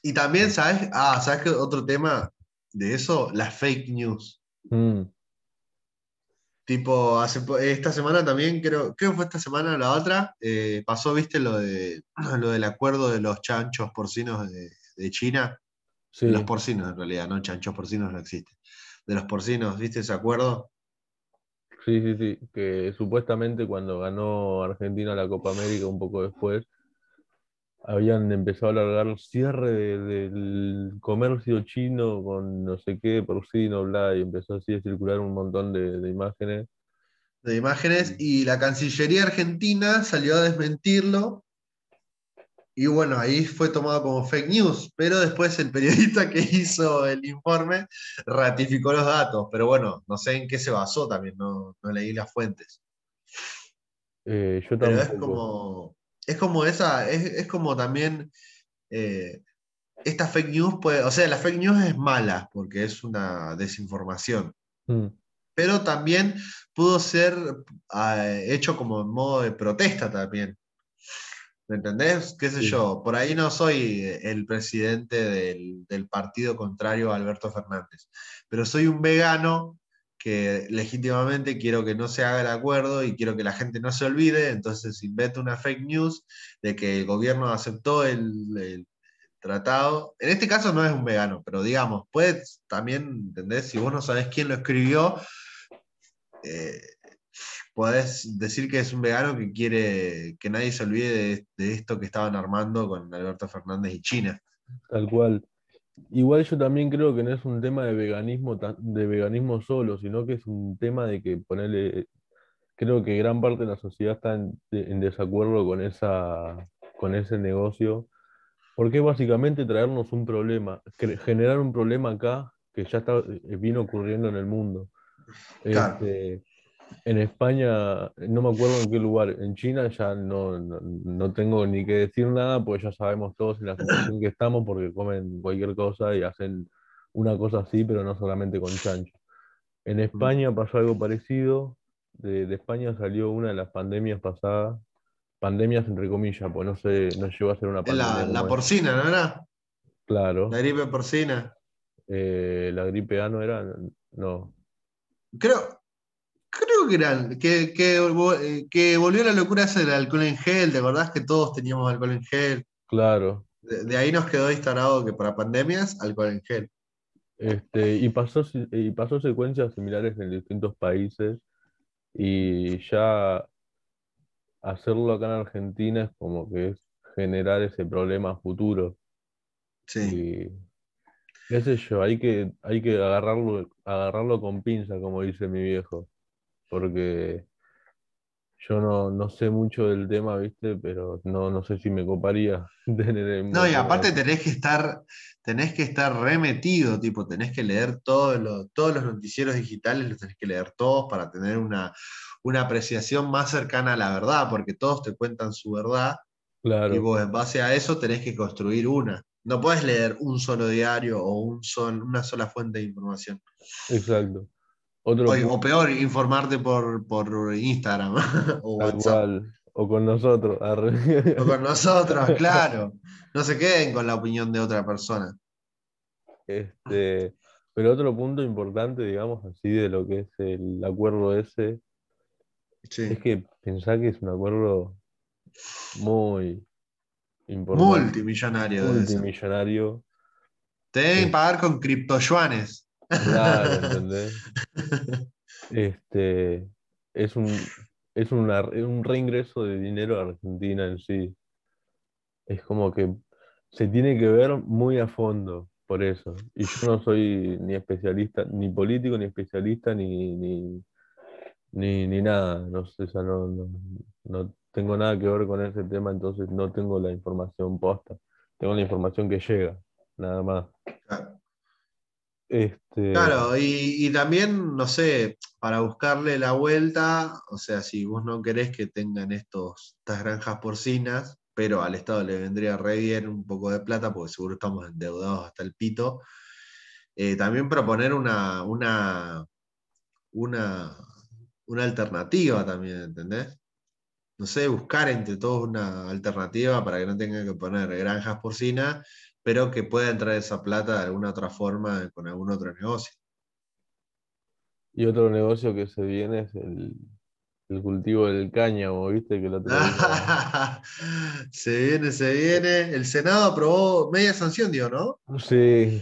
Y también, ¿sabes? Ah, ¿sabes qué otro tema de eso? Las fake news. Mm, Tipo, hace, esta semana también, creo, creo que fue esta semana o la otra, eh, pasó, viste, lo, de, lo del acuerdo de los chanchos porcinos de, de China. sí, De los porcinos, en realidad, no chanchos porcinos no existen. De los porcinos, ¿viste ese acuerdo? Sí, sí, sí, que supuestamente cuando ganó Argentina la Copa América un poco después, habían empezado a alargar cierre de- del comercio chino con no sé qué, porcino, bla, y empezó así a circular un montón de, de imágenes. De imágenes, y la Cancillería Argentina salió a desmentirlo. Y bueno, ahí fue tomado como fake news, pero después el periodista que hizo el informe ratificó los datos. Pero bueno, no sé en qué se basó también, no, no leí las fuentes. Eh, yo Pero es como, es como esa, es, es como también eh, esta fake news puede, o sea, la fake news es mala porque es una desinformación, Mm, pero también pudo ser ah, hecho como en modo de protesta también. ¿Me entendés? ¿Qué sé Sí. yo? Por ahí no soy el presidente del, del partido contrario a Alberto Fernández, pero soy un vegano que legítimamente quiero que no se haga el acuerdo y quiero que la gente no se olvide, entonces invento una fake news de que el gobierno aceptó el, el tratado. En este caso no es un vegano, pero digamos, puedes también, ¿entendés? Si vos no sabés quién lo escribió, eh, podés decir que es un vegano que quiere que nadie se olvide de, de esto que estaban armando con Alberto Fernández y China. Tal cual. Igual yo también creo que no es un tema de veganismo, de veganismo solo, sino que es un tema de que ponerle, creo que gran parte de la sociedad está en, en desacuerdo con esa, con ese negocio, porque es básicamente traernos un problema, generar un problema acá que ya está, vino ocurriendo en el mundo. Claro. Este, en España, no me acuerdo en qué lugar, en China ya no, no, no tengo ni que decir nada, pues ya sabemos todos en la situación que estamos porque comen cualquier cosa y hacen una cosa así, pero no solamente con chancho. En España pasó algo parecido, de, de España salió una de las pandemias pasadas, pandemias entre comillas, pues no sé, no llegó a ser una pandemia. la, porcina, ¿no era? Claro, La gripe porcina. eh, la gripe A no era, no, Creo, creo que eran, que, que, eh, que volvió la locura esa del alcohol en gel, ¿te acordás que todos teníamos alcohol en gel? claro. De, de ahí nos quedó instalado que para pandemias, alcohol en gel. Este, y pasó, y pasó secuencias similares en distintos países. Y ya hacerlo acá en Argentina es como que es generar ese problema futuro. Sí. Y qué sé yo, hay que, hay que agarrarlo, agarrarlo con pinza, como dice mi viejo. Porque yo no, no sé mucho del tema, ¿viste? Pero no, no sé si me coparía tener el No, y aparte tenés que estar, tenés que estar remetido, tipo, tenés que leer todos los, todos los noticieros digitales, los tenés que leer todos para tener una, una apreciación más cercana a la verdad, porque todos te cuentan su verdad y Claro, vos en base a eso tenés que construir una. No podés leer un solo diario o un sol- una sola fuente de información. exacto. O, Otro o peor, informarte por, por Instagram o tal WhatsApp. cual. O con nosotros. O con nosotros, claro. No se queden con la opinión de otra persona. Este, pero otro punto importante, digamos así, de lo que es el acuerdo ese, Sí. es que pensá que es un acuerdo muy importante, Multimillonario multimillonario. Te deben Sí. pagar con criptoyuanes. Claro, ¿entendés? Este, es un, es una- un reingreso de dinero a Argentina en sí. Es como que se tiene que ver muy a fondo por eso. Y yo no soy ni especialista, ni político, ni especialista, ni, ni, ni, ni nada. No sé, o sea, no, no, no tengo nada que ver con ese tema, entonces no tengo la información posta. Tengo la información que llega, nada más. Claro. Este, Claro, y, y también, no sé, para buscarle la vuelta, o sea, si vos no querés que tengan estos, estas granjas porcinas, pero al Estado le vendría re bien un poco de plata, porque seguro estamos endeudados hasta el pito, eh, también proponer una, una, una, una alternativa también, ¿entendés? No sé, buscar entre todos una alternativa para que no tengan que poner granjas porcinas, pero que pueda entrar esa plata de alguna otra forma con algún otro negocio. y otro negocio que se viene es el, el cultivo del cáñamo, ¿viste? Que día- se viene, se viene. El Senado aprobó media sanción, digo, ¿no? Sí.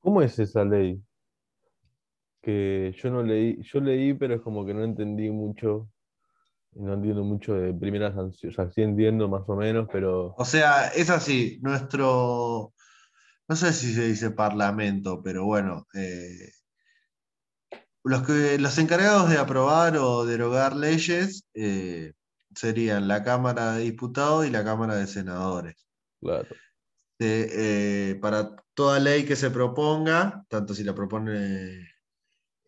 ¿Cómo es esa ley? Que yo no leí, yo leí, pero es como que no entendí mucho, no entiendo mucho de primera sanción, o sea, sí entiendo más o menos, pero O sea, es así, nuestro, no sé si se dice parlamento, pero bueno, eh, los, que, los encargados de aprobar o derogar leyes eh, serían la Cámara de Diputados y la Cámara de Senadores. claro, eh, para toda ley que se proponga, tanto si la propone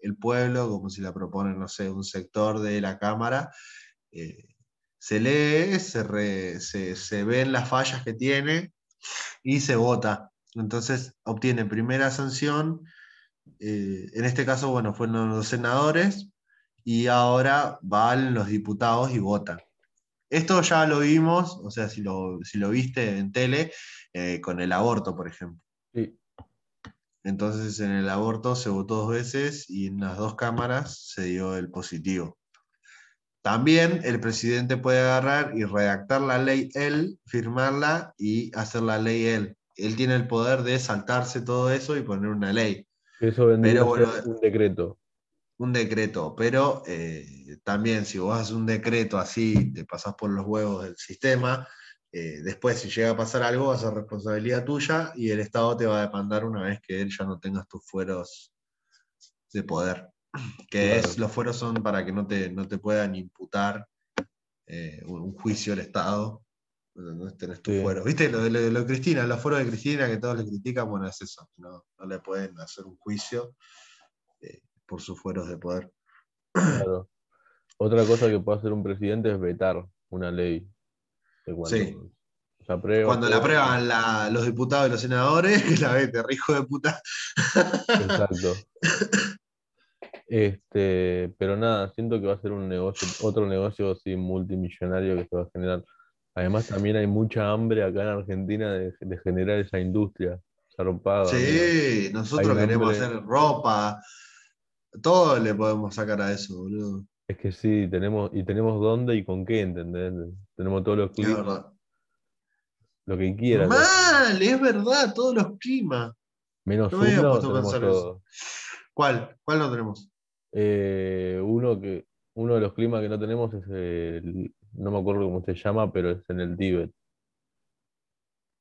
el pueblo como si la propone, no sé, un sector de la Cámara, eh, se lee, se, re- se, se ven las fallas que tiene y se vota. Entonces obtiene primera sanción, eh, en este caso, bueno, fueron los senadores y ahora van los diputados y votan. Esto ya lo vimos, o sea, si lo, si lo viste en tele, eh, con el aborto, por ejemplo. sí, Entonces en el aborto se votó dos veces y en las dos cámaras se dio el positivo. También el presidente puede agarrar y redactar la ley él, firmarla y hacer la ley él. Él tiene el poder de saltarse todo eso y poner una ley, eso vendría Pero a ser bueno, un decreto, un decreto. Pero eh, también si vos haces un decreto así, te pasás por los huevos del sistema, eh, después si llega a pasar algo va a ser responsabilidad tuya y el Estado te va a demandar una vez que él ya no tengas tus fueros de poder. Que es, los fueros son para que no te, no te puedan imputar eh, un, juicio al Estado. ¿entendés? Tenés tus Sí. fueros. ¿Viste lo de, lo de lo Cristina? Los fueros de Cristina que todos le critican, bueno, es eso. No, no le pueden hacer un juicio eh, por sus fueros de poder. claro. Otra cosa que puede hacer un presidente es vetar una ley. Cuando Sí. se aprueba, Cuando la todo, aprueban la- los diputados y los senadores, la vete, hijo de puta. Exacto. Este, pero nada, siento que va a ser un negocio, otro negocio así multimillonario que se va a generar. Además, también hay mucha hambre acá en Argentina de, de generar esa industria zarpada. Sí, nosotros Hay queremos hambre. hacer ropa. Todo le podemos sacar a eso, boludo. Es que sí, tenemos, y tenemos dónde y con qué, ¿entendés? Tenemos todos los Es climas, verdad. lo que quieras. Mal, es verdad, todos los climas. Menos No me había uno, puesto a pensar eso. ¿Cuál? ¿Cuál no tenemos? Eh, uno que, uno de los climas que no tenemos es el, no me acuerdo cómo se llama, pero es en el Tíbet.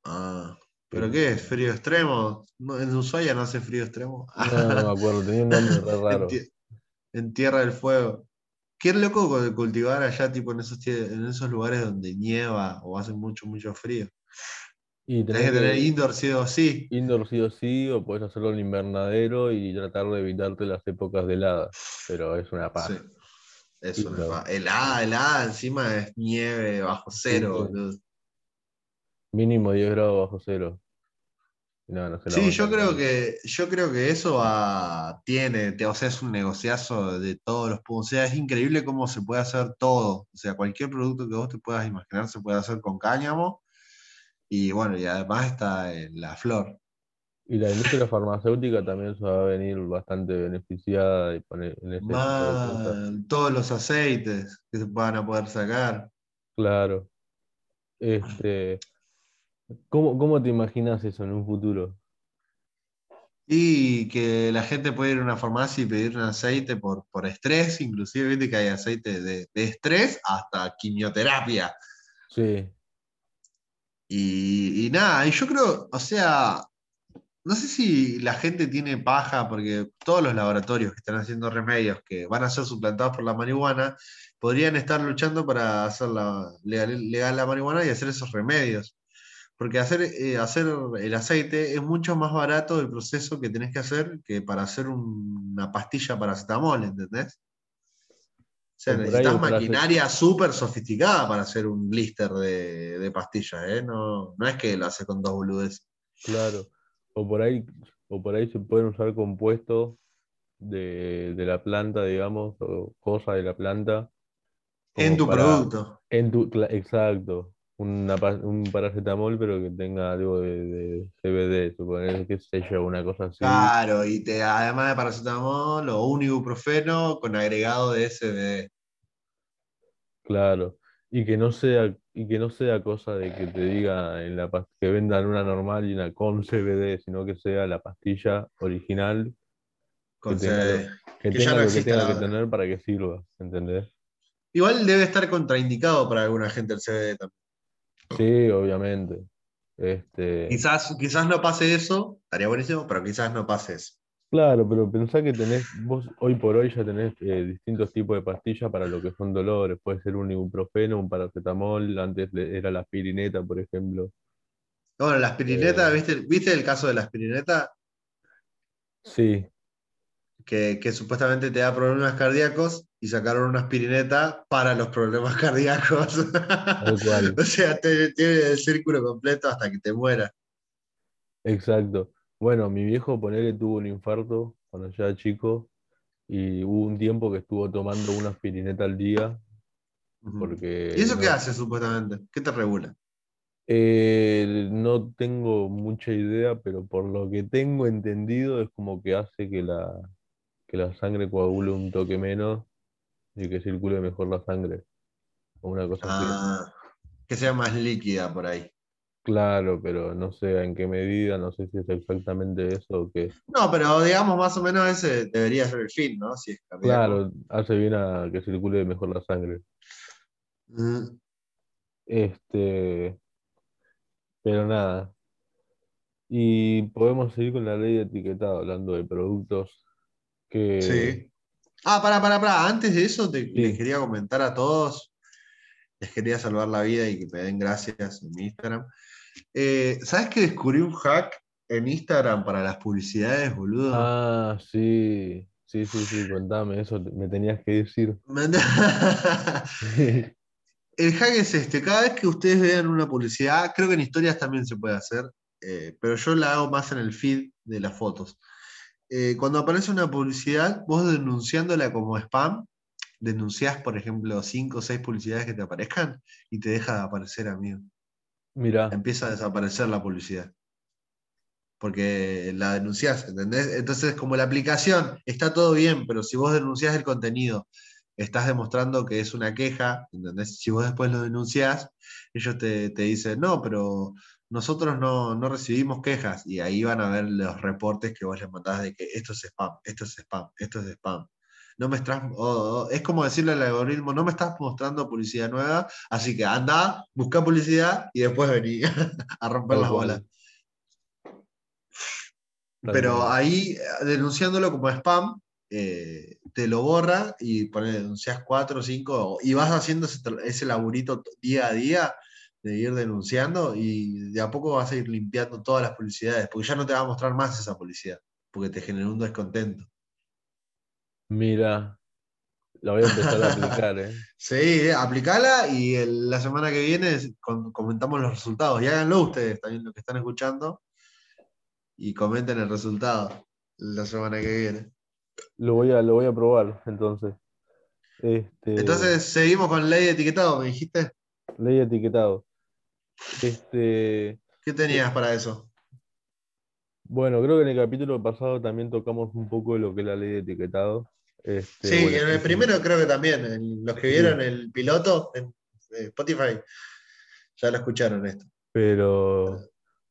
Ah, ¿pero qué es? ¿Frío extremo? No, ¿En Ushuaia no hace frío extremo? No, no me acuerdo, tenía un nombre re raro. en Tierra del Fuego. Qué loco cu- cultivar allá, tipo en esos, en esos lugares donde nieva o hace mucho, mucho frío. Y Tenés tenés que tener indoor sí o sí. indoor sí o sí, o podés hacerlo en invernadero y tratar de evitarte las épocas de heladas, pero es una Sí. paja. Es una Indoor. pa- helada, helada, encima es nieve bajo cero, Sí. boludo. Mínimo 10 grados bajo cero. Y no, no se la Sí, yo creo que, yo creo que eso va- tiene, te- o sea, es un negociazo de todos los puntos. O sea, es increíble cómo se puede hacer todo. O sea, cualquier producto que vos te puedas imaginar se puede hacer con cáñamo. Y bueno, y además está en la flor. Y la industria farmacéutica también se va a venir bastante beneficiada y poner en cosas. Mal, todos los aceites que se van a poder sacar. Claro. Este, ¿cómo, cómo te imaginas eso en un futuro? Y que la gente puede ir a una farmacia y pedir un aceite por, por estrés, inclusive viste que hay aceite de, de estrés hasta quimioterapia. Sí, Y, nada, y yo creo, o sea, no sé si la gente tiene paja, porque todos los laboratorios que están haciendo remedios que van a ser suplantados por la marihuana, podrían estar luchando para hacer la, legal, la marihuana y hacer esos remedios. Porque hacer, eh, hacer el aceite es mucho más barato el proceso que tenés que hacer que para hacer un- una pastilla para paracetamol, ¿entendés? O sea, necesitas maquinaria súper sofisticada para hacer un blister de, de pastillas, ¿eh? No, no es que lo hace con dos boludes. claro. O por ahí, o por ahí se pueden usar compuestos de, de la planta, digamos, o cosas de la planta. En tu para- producto. En tu, exacto. Una un paracetamol, pero que tenga algo de, de CBD, suponer, qué sé yo, una cosa así. Claro, y te, además de paracetamol o un ibuprofeno con agregado de SBD. Claro. Y que no sea, y que no sea cosa de que te diga en la que vendan una normal y una con CBD, sino que sea la pastilla original Con que tenga, CBD. que que tenga ya no lo que tenga que tener para que sirva, ¿entendés? Igual debe estar contraindicado para alguna gente el CBD también. Sí, obviamente. Este, Quizás, quizás no pase eso, estaría buenísimo, pero quizás no pase eso. claro, pero pensá que tenés, vos hoy por hoy ya tenés eh, distintos tipos de pastillas para lo que son dolores. Puede ser un ibuprofeno, un paracetamol, antes era la aspirineta, por ejemplo. Bueno, la aspirineta, Eh. ¿viste, ¿viste el caso de la aspirineta? Sí, Que, que supuestamente te da problemas cardíacos y sacaron una aspirineta para los problemas cardíacos. O sea, te- tiene el círculo completo hasta que te mueras. exacto. Bueno, mi viejo, ponele, tuvo un infarto cuando yo era chico y hubo un tiempo que estuvo tomando una aspirineta al día porque ¿Y eso qué hace supuestamente? ¿Qué te regula? Eh, no tengo mucha idea, pero por lo que tengo entendido es como que hace que la, que la sangre coagule un toque menos y que circule mejor la sangre. O una cosa así. Ah, que sea más líquida por ahí. Claro, pero no sé en qué medida, no sé si es exactamente eso o qué. No, pero digamos más o menos ese debería ser el fin, ¿no? Si es. Claro, hace bien a que circule mejor la sangre. Mm, Este, pero nada. Y podemos seguir con la ley de etiquetado, hablando de productos que Sí. Ah, para, para, para. Antes de eso, te, Sí. les quería comentar a todos. Les quería salvar la vida y que me den gracias en mi Instagram. Eh, ¿Sabes que descubrí un hack en Instagram para las publicidades, boludo? Ah, sí, sí, sí, sí, contame, eso me tenías que decir. El hack es este, cada vez que ustedes vean una publicidad, creo que en historias también se puede hacer, eh, pero yo la hago más en el feed de las fotos. Eh, cuando aparece una publicidad, vos denunciándola como spam, denunciás, por ejemplo, cinco o seis publicidades que te aparezcan y te deja de aparecer, amigo. Mira, Empieza a desaparecer la publicidad. Porque la denunciás, ¿entendés? Entonces, como la aplicación está todo bien, pero si vos denunciás el contenido, estás demostrando que es una queja, ¿entendés? Si vos después lo denunciás, ellos te, te dicen, no, pero nosotros no, no recibimos quejas, y ahí van a ver los reportes que vos les mandás de que esto es spam, esto es spam, esto es spam. no me estás, es como decirle al algoritmo, no me estás mostrando publicidad nueva, así que anda, busca publicidad y después vení a romper las bolas. Pero ahí, denunciándolo como spam, eh, te lo borra y pone, denuncias cuatro o cinco, y vas haciendo ese, laburito día a día de ir denunciando y de a poco vas a ir limpiando todas las publicidades, porque ya no te va a mostrar más esa publicidad, porque te generó un descontento. Mira, la voy a empezar a aplicar, ¿eh? Sí, aplicala y el- la semana que viene comentamos los resultados. Y háganlo ustedes también, los que están escuchando, y comenten el resultado la semana que viene. Lo voy a, lo voy a probar, entonces. Este, Entonces, seguimos con ley de etiquetado, me dijiste. ley etiquetado. Este, ¿Qué tenías para eso? bueno, creo que en el capítulo pasado también tocamos un poco de lo que es la ley de etiquetado. Este, Sí, bueno, en el primero creo que también. en los que Sí. vieron el piloto en eh, Spotify ya lo escucharon esto. Pero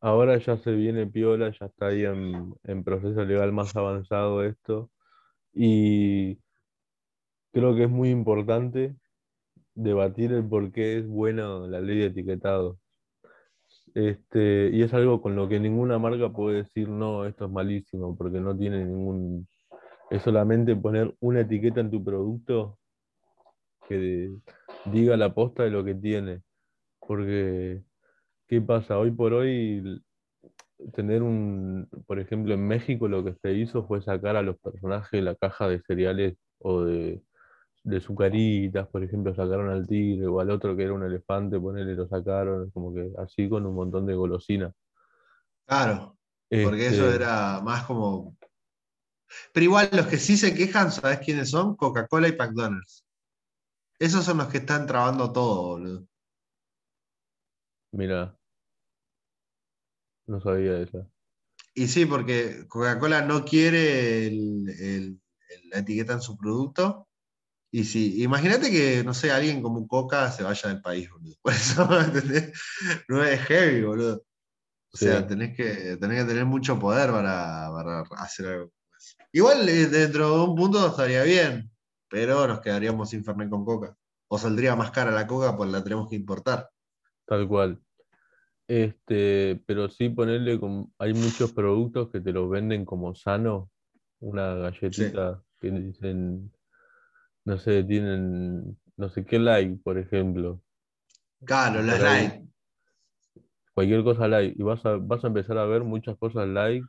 ahora ya se viene piola, ya está ahí en, en proceso legal más avanzado esto. Y creo que es muy importante debatir el por qué es buena la ley de etiquetado. Este, y es algo con lo que ninguna marca puede decir, no, esto es malísimo, porque no tiene ningún... Es solamente poner una etiqueta en tu producto que diga la posta de lo que tiene. Porque, ¿qué pasa? Hoy por hoy, tener un, por ejemplo, en México lo que se hizo fue sacar a los personajes de la caja de cereales o de, de sucaritas, por ejemplo, sacaron al tigre o al otro que era un elefante, ponele, lo sacaron, como que así con un montón de golosinas. Claro, porque eso Este, era más como. Pero igual los que sí se quejan, ¿sabes quiénes son? Coca-Cola y McDonald's. Esos son los que están trabando todo, boludo. Mira, no sabía eso. Y sí, porque Coca-Cola no quiere el- el- el- la etiqueta en su producto. Y sí, imagínate que, no sé, alguien como Coca se vaya del país, boludo. Por eso, ¿entendés? No es heavy, boludo. O sea, tenés que, tenés que tener mucho poder para, para hacer algo. Igual eh, dentro de un punto estaría bien, pero nos quedaríamos sin Fernet con Coca. O saldría más cara la Coca, pues la tenemos que importar. Tal cual. Este, pero sí ponerle como, hay muchos productos que te los venden como sano, una galletita que dicen, no sé, tienen no sé qué like, por ejemplo, Claro, la Por ahí. light. cualquier cosa like, y vas a, vas a empezar a ver muchas cosas like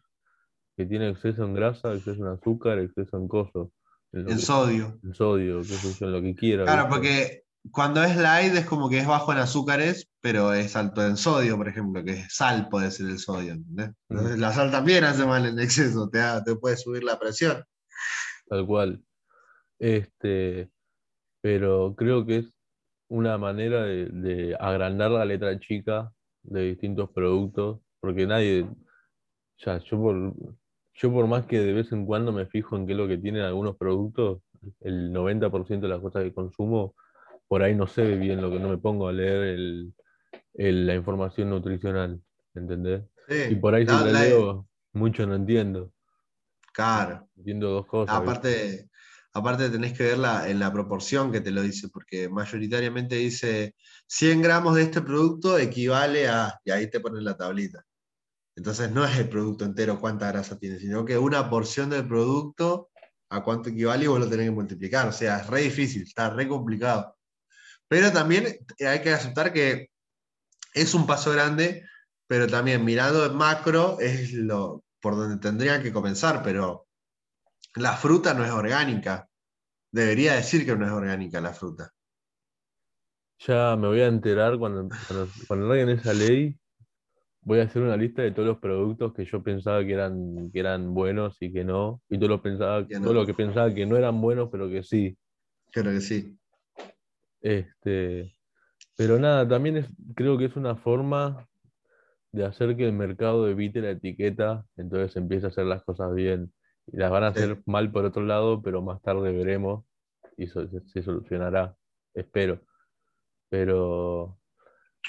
que tienen exceso en grasa, exceso en azúcar, exceso en cosas, en, En que- sodio. en sodio, yo, en lo que quiera, Claro, porque cuando es light es como que es bajo en azúcares, pero es alto en sodio, por ejemplo, que es sal puede ser el sodio, ¿entendés? Entonces, la sal también hace mal en exceso, te, te puede subir la presión. Tal cual. Este, pero creo que es una manera de, de agrandar la letra chica de distintos productos, porque nadie, ya, yo por, yo por más que de vez en cuando me fijo en qué es lo que tienen algunos productos, el 90% de las cosas que consumo, por ahí no sé bien lo que no me pongo a leer el, el- la información nutricional, ¿entendés? Sí. Y por ahí si La- leo, mucho no entiendo. Claro. Entiendo dos cosas. Aparte, aparte tenés que verla en la proporción que te lo dice, porque mayoritariamente dice 100 gramos de este producto equivale a, y ahí te ponen la tablita. Entonces no es el producto entero cuánta grasa tiene, sino que una porción del producto a cuánto equivale y vos lo tenés que multiplicar. O sea, es re difícil, está re complicado. Pero también hay que aceptar que es un paso grande, pero también mirando en macro es lo por donde tendría que comenzar, pero la fruta no es orgánica. Debería decir que no es orgánica la fruta. Ya me voy a enterar cuando, cuando, cuando esa ley. Voy a hacer una lista de todos los productos que yo pensaba que eran, que eran buenos y que no. Y todo lo, pensaba, no. todo lo que pensaba que no eran buenos, pero que sí. Creo que sí. Este, pero nada, también es, creo que es una forma de hacer que el mercado evite la etiqueta, entonces empiece a hacer las cosas bien. Y las van a Sí. hacer mal por otro lado, pero más tarde veremos y so- se, solucionará, espero. Pero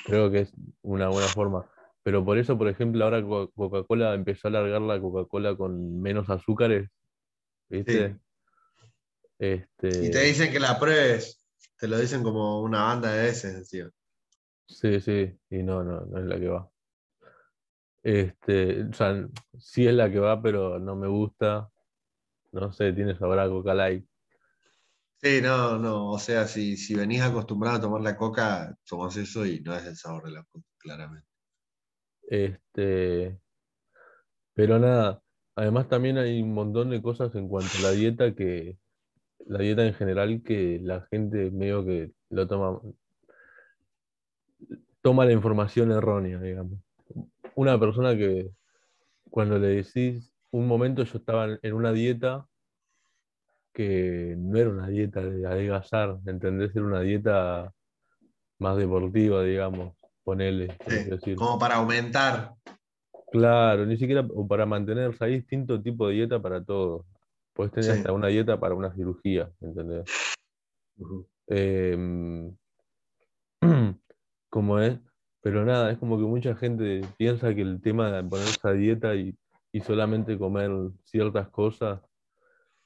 creo que es una buena forma. Pero por eso, por ejemplo, ahora Co- Coca-Cola empezó a alargar la Coca-Cola con menos azúcares, ¿viste? Este, Y te dicen que la pruebes. Te lo dicen como una banda de veces, tío. Sí, sí, y no, no, no es la que va. Este, o sea, sí es la que va, pero no me gusta. No sé, tiene sabor a Coca Light. Sí, no, no. O sea, si, si venís acostumbrado a tomar la coca, tomás eso y no es el sabor de la coca, claramente. Este, pero nada, además también hay un montón de cosas en cuanto a la dieta que, la dieta en general, que la gente medio que lo toma, toma la información errónea, digamos. Una persona que cuando le decís, un momento yo estaba en una dieta que no era una dieta de adelgazar, ¿entendés? Era una dieta más deportiva, digamos, ponele. Sí, decir. como para aumentar. Claro, ni siquiera o para mantenerse. Hay distinto tipo de dieta para todo. Puedes tener Sí. hasta una dieta para una cirugía, ¿entendés? Em, como es, pero nada, es como que mucha gente piensa que el tema de ponerse a dieta y, y solamente comer ciertas cosas,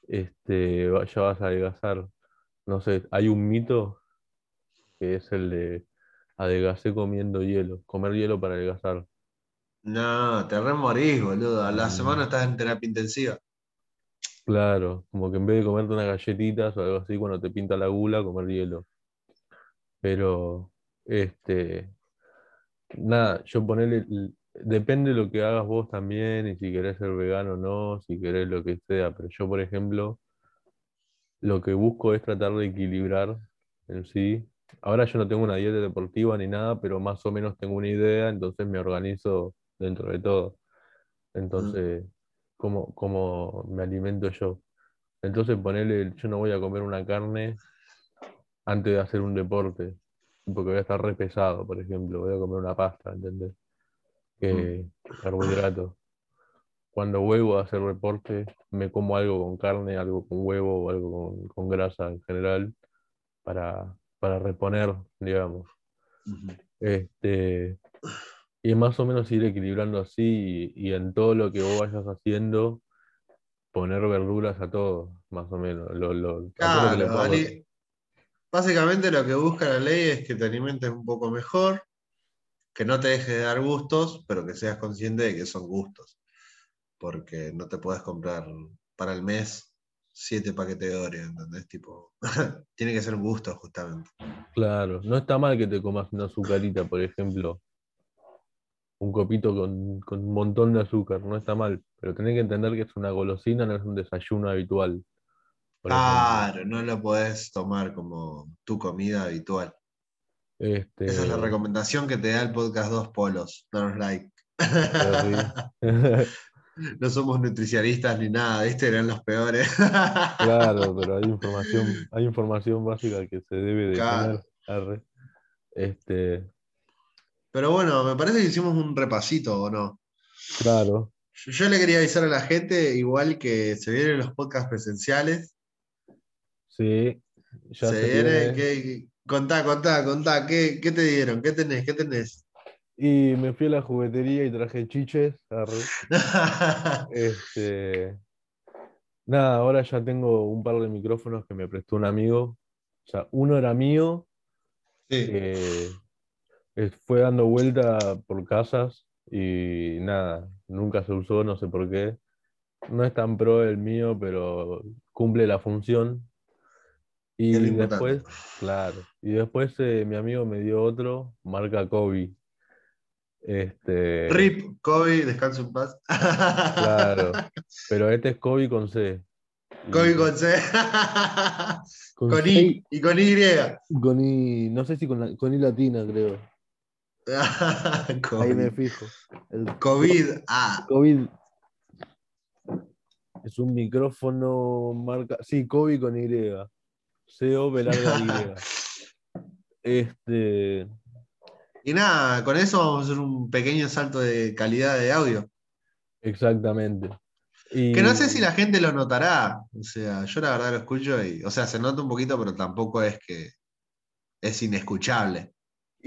este, ya vas a adelgazar. No sé, hay un mito que es el de adelgacé comiendo hielo, comer hielo para adelgazar. No, te remorís, boludo. A la Mm. semana estás en terapia intensiva. Claro, como que en vez de comerte unas galletitas o algo así, cuando te pinta la gula, comer hielo. Pero, este, nada, yo ponerle, depende de lo que hagas vos también, y si querés ser vegano o no, si querés lo que sea, pero yo, por ejemplo, lo que busco es tratar de equilibrar en sí. Ahora yo no tengo una dieta deportiva ni nada, pero más o menos tengo una idea, entonces me organizo dentro de todo. Entonces, ¿cómo, cómo me alimento yo? Entonces ponerle, yo no voy a comer una carne antes de hacer un deporte, porque voy a estar re pesado, por ejemplo, voy a comer una pasta, ¿entendés? Que carbohidratos. Cuando vuelvo a hacer deporte, me como algo con carne, algo con huevo o algo con, con grasa en general, para, para reponer, digamos. Este, y más o menos ir equilibrando así y, y en todo lo que vos vayas haciendo, poner verduras a todo, más o menos. Lo, lo- a todo lo que le Claro, ali- básicamente lo que busca la ley es que te alimentes un poco mejor, que no te dejes de dar gustos, pero que seas consciente de que son gustos. Porque no te puedes comprar para el mes siete paquetes de Oreo, ¿entendés? Tipo, tiene que ser un gusto, justamente. Claro, no está mal que te comas una azucarita, por ejemplo. Un copito con, con un montón de azúcar, no está mal. Pero tenés que entender que es una golosina, no es un desayuno habitual. Ejemplo. Claro, no lo podés tomar como tu comida habitual. Este, Esa es la recomendación que te da el podcast Dos Polos. Danos like. No somos nutricionistas ni nada, ¿viste? Eran los peores. Claro, pero hay información, hay información básica que se debe de Claro. tener. Este, Pero bueno, me parece que hicimos un repasito, ¿o no? claro, Yo, yo le quería avisar a la gente, igual que se vienen los podcasts presenciales. Sí, ya se se viene, que- contá, contá, contá, ¿qué, qué te dieron? ¿Qué tenés? ¿Qué tenés? Y me fui a la juguetería y traje chiches. Este, nada, ahora ya tengo un par de micrófonos que me prestó un amigo. O sea, uno era mío, Sí. eh, fue dando vuelta por casas y nada, nunca se usó, no sé por qué. No es tan pro el mío, pero cumple la función. Y después, claro, y después eh, mi amigo me dio otro, marca Kobe. Este, Rip, Kobe, descanso en paz. Claro, pero este es Kobe con C. Y- Kobe con C. con con C I y con Y. con I, no sé si con, la- con I latina, creo. Ahí me fijo. El COVID. Ah, COVID es un micrófono marca. Sí, Kobe con Y. C-O-B larga Y. Este. y nada, con eso vamos a hacer un pequeño salto de calidad de audio. Exactamente. Y, Que no sé si la gente lo notará. O sea, yo la verdad lo escucho y, o sea, se nota un poquito, pero tampoco es que es inescuchable.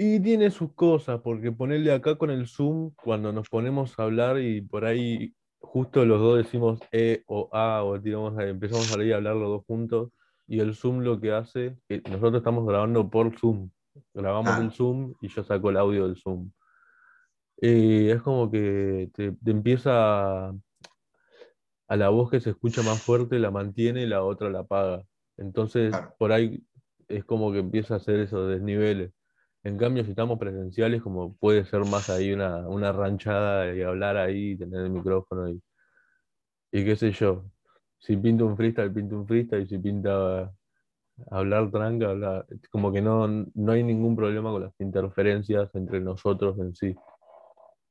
y tiene sus cosas, porque ponerle acá con el Zoom, cuando nos ponemos a hablar y por ahí justo los dos decimos E o A o tiramos, a- empezamos a leer y hablar los dos juntos, y el Zoom lo que hace, que nosotros estamos grabando por Zoom, grabamos Ah. el Zoom y yo saco el audio del Zoom. Y es como que te, te empieza a, a la voz que se escucha más fuerte, la mantiene y la otra la apaga. Entonces, Claro. por ahí es como que empieza a hacer esos desniveles. En cambio, si estamos presenciales, como puede ser más ahí una, una ranchada y hablar ahí, tener el micrófono y, y qué sé yo. Si pinta un freestyle, pinta un freestyle, y si pinta hablar tranca, hablar, como que no, no hay ningún problema con las interferencias entre nosotros en sí.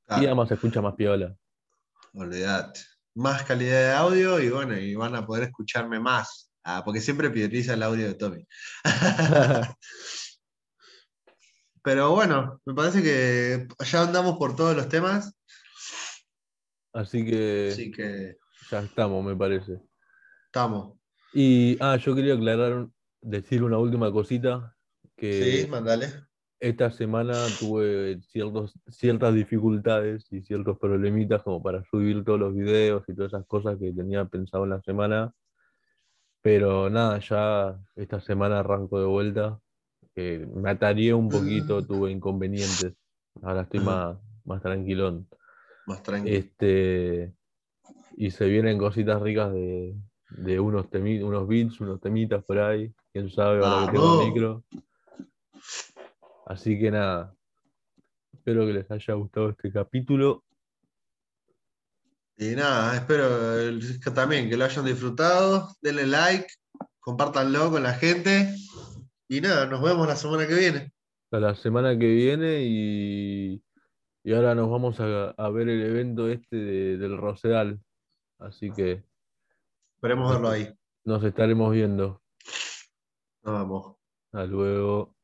Y además se escucha más piola. olvidate. Más calidad de audio y bueno, y van a poder escucharme más. Ah, porque siempre prioriza el audio de Tommy. Pero bueno, me parece que ya andamos por todos los temas, Así que así que ya estamos, me parece. Estamos. Y, ah, yo quería aclarar, decir una última cosita, que Sí, mandale. esta semana tuve ciertos, ciertas dificultades y ciertos problemitas como para subir todos los videos y todas esas cosas que tenía pensado en la semana. Pero nada, ya esta semana arranco de vuelta. que me atareé un poquito, tuve inconvenientes. Ahora estoy Ajá. más, más tranquilón. Más tranquilo. Este, y se vienen cositas ricas de, de unos, temi- unos beats, unos temitas por ahí. Quién sabe, ahora que tengo Vamos. micro. Así que nada. Espero que les haya gustado este capítulo. Y nada, espero el- que también que lo hayan disfrutado. Denle like, compártanlo con la gente. Y nada, nos vemos la semana que viene. Hasta la semana que viene y, y ahora nos vamos a, a ver el evento este de- del Rosedal. Así que Esperemos verlo ahí. nos estaremos viendo. Nos vemos. Hasta luego.